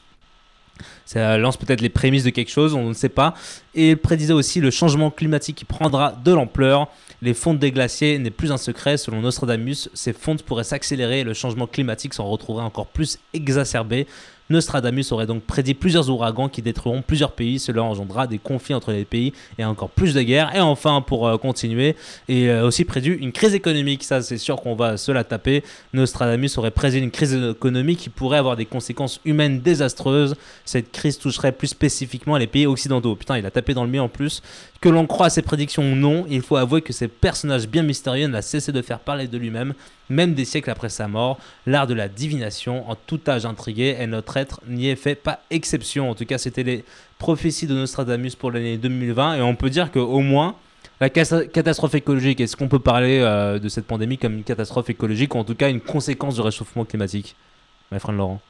Ça lance peut-être les prémices de quelque chose, on ne sait pas. Et prédisait aussi le changement climatique qui prendra de l'ampleur. Les fontes des glaciers n'est plus un secret. Selon Nostradamus, ces fontes pourraient s'accélérer et le changement climatique s'en retrouverait encore plus exacerbé. Nostradamus aurait donc prédit plusieurs ouragans qui détruiront plusieurs pays. Cela engendrera des conflits entre les pays et encore plus de guerres. Et enfin, pour euh, continuer, et euh, aussi prédit une crise économique. Ça, c'est sûr qu'on va se la taper. Nostradamus aurait prédit une crise économique qui pourrait avoir des conséquences humaines désastreuses. Cette crise toucherait plus spécifiquement les pays occidentaux. Putain, il a tapé dans le mille en plus. Que l'on croit à ces prédictions ou non, il faut avouer que ces personnages bien mystérieux n'a cessé de faire parler de lui-même, même des siècles après sa mort. L'art de la divination, en tout âge intrigué, et notre être n'y est fait pas exception. En tout cas, c'était les prophéties de Nostradamus pour l'année 2020, et on peut dire qu'au moins, la catastrophe écologique, est-ce qu'on peut parler euh, de cette pandémie comme une catastrophe écologique, ou en tout cas une conséquence du réchauffement climatique My friend Laurent?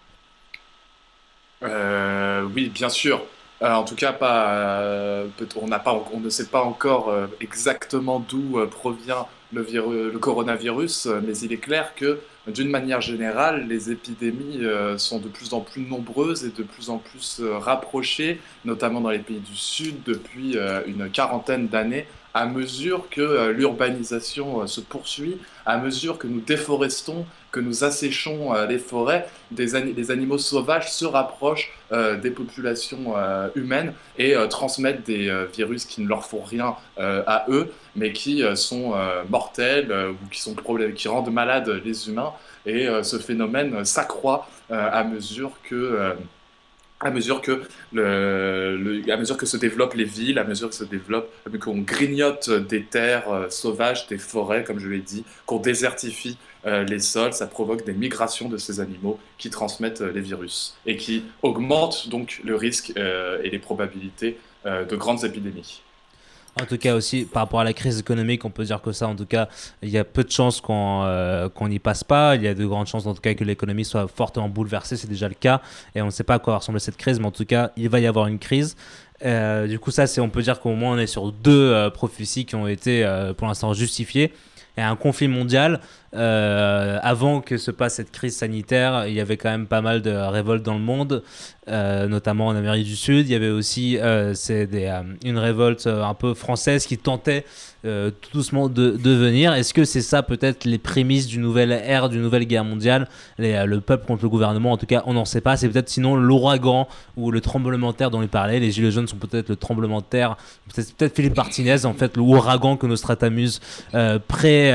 Euh, oui, bien sûr. Euh, en tout cas, pas, on, ne sait pas encore exactement d'où provient le, viru- le coronavirus, euh, mais il est clair que, d'une manière générale, les épidémies euh, sont de plus en plus nombreuses et de plus en plus euh, rapprochées, notamment dans les pays du Sud, depuis une quarantaine d'années, à mesure que l'urbanisation se poursuit, à mesure que nous déforestons, que nous asséchons euh, les forêts, des animaux sauvages se rapprochent euh, des populations euh, humaines et transmettent des virus qui ne leur font rien à eux, mais qui sont mortels ou qui, sont qui rendent malades les humains. Et ce phénomène s'accroît à mesure que... à mesure que se développent les villes, à mesure que se développe, qu'on grignote des terres euh, sauvages, des forêts, comme je l'ai dit, qu'on désertifie euh, les sols, ça provoque des migrations de ces animaux qui transmettent euh, les virus et qui augmentent donc le risque et les probabilités de grandes épidémies. En tout cas aussi par rapport à la crise économique, on peut dire que ça, en tout cas, il y a peu de chances qu'on euh, qu'on n'y passe pas. Il y a de grandes chances en tout cas que l'économie soit fortement bouleversée, c'est déjà le cas. Et on ne sait pas à quoi va ressembler cette crise, mais en tout cas, il va y avoir une crise. Euh, du coup, ça, c'est, on peut dire qu'au moins on est sur deux euh, prophéties qui ont été euh, pour l'instant justifiées. Et un conflit mondial, euh, avant que se passe cette crise sanitaire, il y avait quand même pas mal de révoltes dans le monde, euh, notamment en Amérique du Sud. Il y avait aussi euh, c'est des, euh, une révolte un peu française qui tentait tout doucement de, de venir. Est-ce que c'est ça peut-être les prémices d'une nouvelle ère, d'une nouvelle guerre mondiale? Le peuple contre le gouvernement, en tout cas, on n'en sait pas. C'est peut-être sinon l'ouragan ou le tremblement de terre dont il parlait. Les gilets jaunes sont peut-être le tremblement de terre. Peut-être peut Philippe Martinez, en fait, l'ouragan que Nostratamus euh, pré,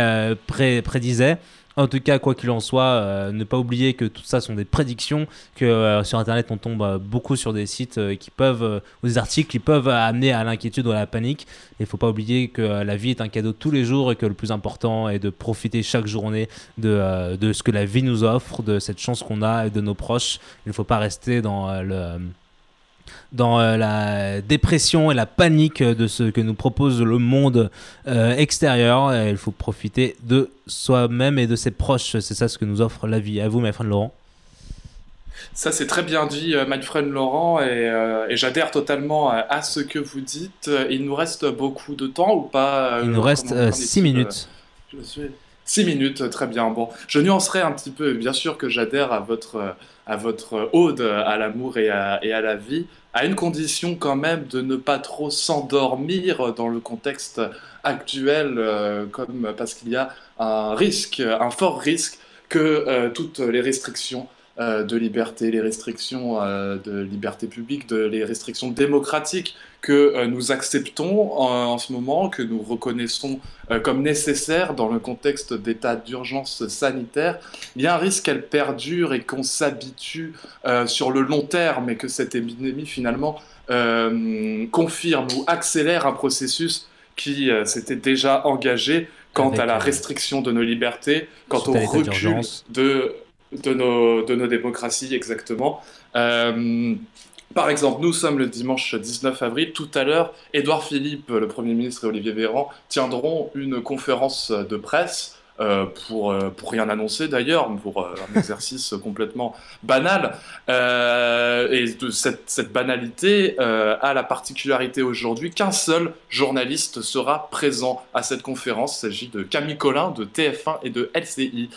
pré- prédisait. En tout cas, quoi qu'il en soit, euh, ne pas oublier que tout ça sont des prédictions, que euh, sur Internet on tombe euh, beaucoup sur des sites qui peuvent, ou des articles qui peuvent amener à l'inquiétude ou à la panique. Il ne faut pas oublier que la vie est un cadeau tous les jours et que le plus important est de profiter chaque journée de, de ce que la vie nous offre, de cette chance qu'on a et de nos proches. Il ne faut pas rester dans le dans euh, la dépression et la panique de ce que nous propose le monde euh, extérieur. Et il faut profiter de soi-même et de ses proches. C'est ça ce que nous offre la vie. À vous, mes frères Laurent. Ça, c'est très bien dit, euh, my friend Laurent, et, euh, et j'adhère totalement à, ce que vous dites. Il nous reste beaucoup de temps ou pas Il nous reste comment- euh, qu'en six est-il, minutes. euh, je suis- Six minutes, très bien. Bon, je nuancerai un petit peu. Bien sûr que j'adhère à votre, à votre ode à l'amour et à, et à la vie, à une condition quand même de ne pas trop s'endormir dans le contexte actuel, euh, comme, parce qu'il y a un risque, un fort risque que euh, toutes les restrictions de liberté, les restrictions euh, de liberté publique, de, les restrictions démocratiques que euh, nous acceptons en, en ce moment, que nous reconnaissons euh, comme nécessaires dans le contexte d'état d'urgence sanitaire, il y a un risque qu'elle perdure et qu'on s'habitue euh, sur le long terme et que cette épidémie finalement euh, confirme ou accélère un processus qui euh, s'était déjà engagé quant Avec, à la euh, restriction de nos libertés, quant au recul de, de, nos, de nos démocraties exactement. Euh, par exemple, nous sommes le dimanche 19 avril. Tout à l'heure, Édouard Philippe, le Premier ministre, et Olivier Véran tiendront une conférence de presse. euh, pour, euh, pour rien annoncer d'ailleurs, pour un *laughs* exercice complètement banal. Et de cette, cette banalité a la particularité aujourd'hui qu'un seul journaliste sera présent à cette conférence. Il s'agit de Camille Collin de TF1 et de LCI.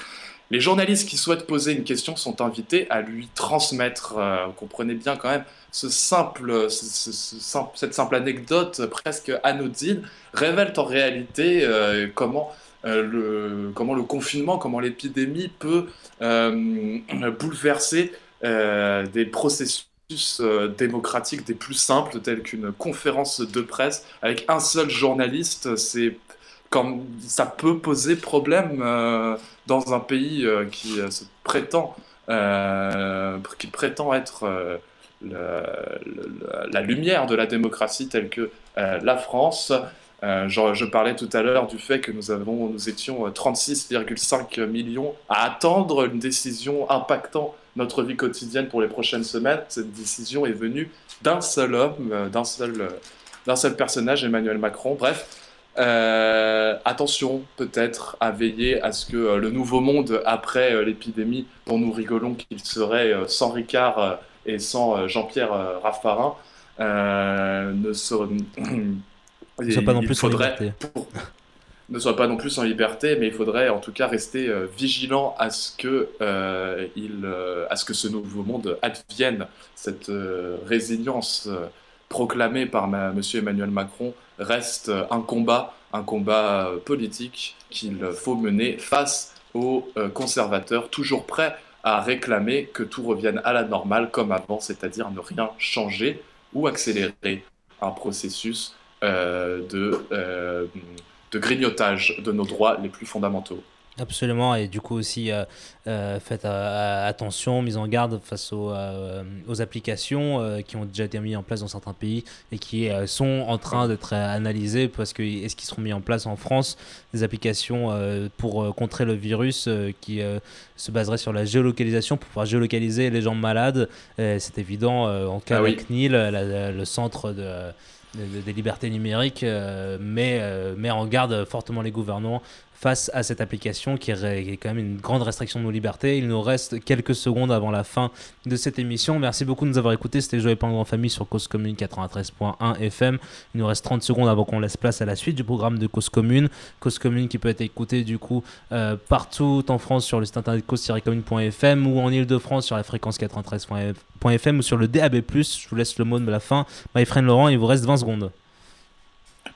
Les journalistes qui souhaitent poser une question sont invités à lui transmettre, euh, vous comprenez bien quand même, cette simple anecdote presque anodine révèle en réalité euh, comment, euh, le, comment le confinement, comment l'épidémie peut *clears throat* bouleverser des processus démocratiques des plus simples, tels qu'une conférence de presse avec un seul journaliste. Ça peut poser problème dans un pays euh, qui euh, prétend, euh, qui prétend être la lumière de la démocratie telle que la France. Genre, je parlais tout à l'heure du fait que nous, avons, nous étions euh, 36,5 millions à attendre une décision impactant notre vie quotidienne pour les prochaines semaines. Cette décision est venue d'un seul homme, d'un seul, d'un seul personnage, Emmanuel Macron. Bref, euh, attention peut-être à veiller à ce que euh, le nouveau monde après euh, l'épidémie, dont nous rigolons qu'il serait sans Ricard et sans Jean-Pierre Raffarin, ne se... *clears throat* Ne soit pas non plus liberté. ne soit pas non plus en liberté, mais il faudrait en tout cas rester vigilant à ce que il, à ce que ce nouveau monde advienne. Cette résilience proclamée par ma- Monsieur Emmanuel Macron reste un combat, un combat euh, politique qu'il faut mener face aux euh, conservateurs, toujours prêts à réclamer que tout revienne à la normale comme avant, c'est-à-dire ne rien changer ou accélérer un processus euh, de grignotage de nos droits les plus fondamentaux. Absolument, et du coup aussi, euh, euh, faites euh, attention, mise en garde face aux, aux applications qui ont déjà été mises en place dans certains pays et qui sont en train d'être analysées parce que est-ce qu'ils seront mis en place en France des applications pour contrer le virus qui se baseraient sur la géolocalisation pour pouvoir géolocaliser les gens malades. C'est évident, en cas Ah de oui. CNIL, la- la- le centre de des, des libertés numériques, euh, mais euh, met en garde fortement les gouvernants face à cette application qui est, quand même une grande restriction de nos libertés. Il nous reste quelques secondes avant la fin de cette émission. Merci beaucoup de nous avoir écoutés. C'était Joël Pingou en famille sur Cause Commune 93.1 FM. Il nous reste 30 secondes avant qu'on laisse place à la suite du programme de Cause Commune. Cause Commune qui peut être écouté du coup euh, partout en France sur le site internet cause-commune.fm ou en Ile-de-France sur la fréquence 93.fm ou sur le DAB+. Je vous laisse le mot de la fin. My Laurent, il vous reste 20 secondes.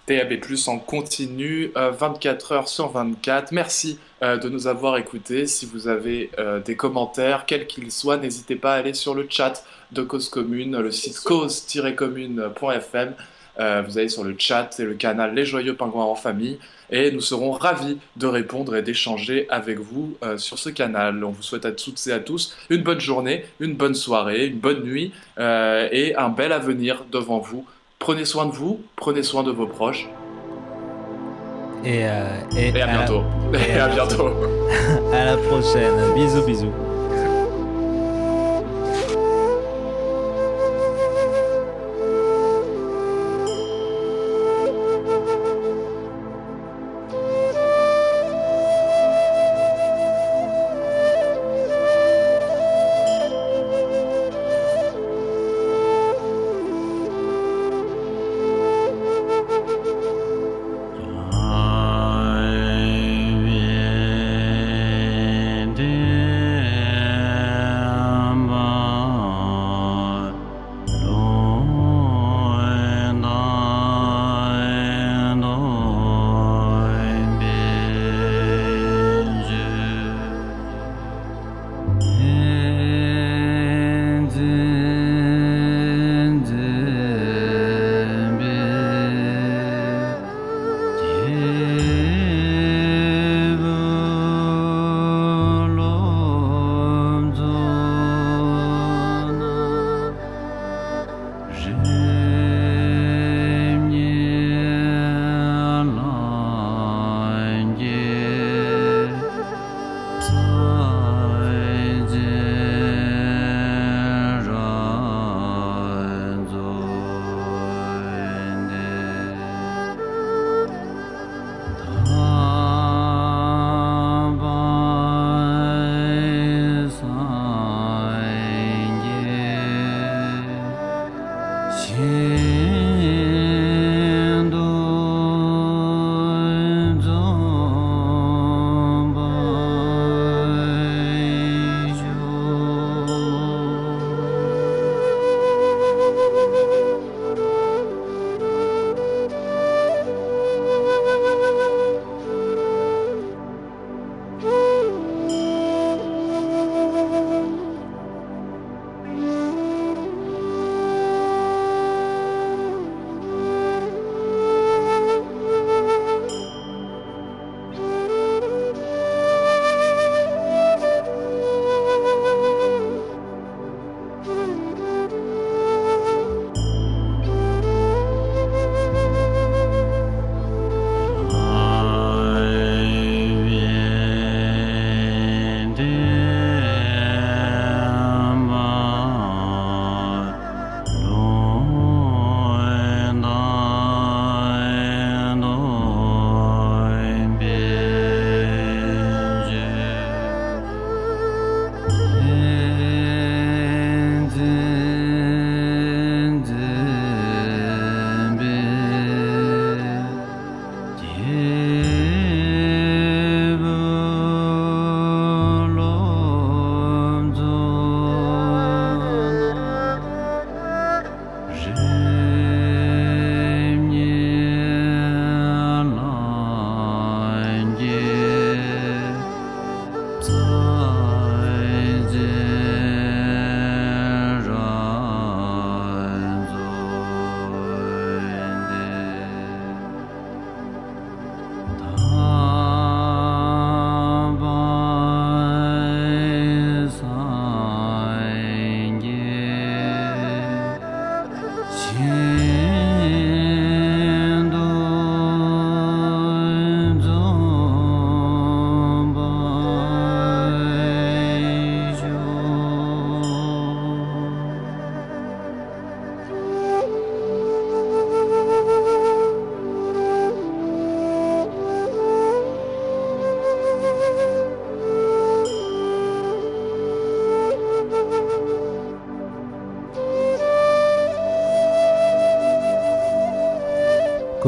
DAB+, en continu, euh, 24 heures sur 24. Merci euh, de nous avoir écoutés. Si vous avez euh, des commentaires, quels qu'ils soient, n'hésitez pas à aller sur le chat de Cause Commune, le site cause-commune.fm. Euh, vous allez sur le chat et le canal Les Joyeux Pingouins en Famille et nous serons ravis de répondre et d'échanger avec vous euh, sur ce canal. On vous souhaite à toutes et à tous une bonne journée, une bonne soirée, une bonne nuit euh, et un bel avenir devant vous. Prenez soin de vous, prenez soin de vos proches Et, euh, et, et à bientôt. *laughs* Et à bientôt. *laughs* à la prochaine. Bisous, bisous.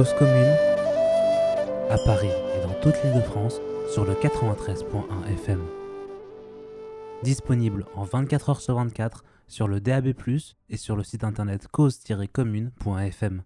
Cause Commune, à Paris et dans toute l'île de France sur le 93.1 FM. Disponible en 24 h sur 24 sur le DAB+, et sur le site internet cause-commune.fm.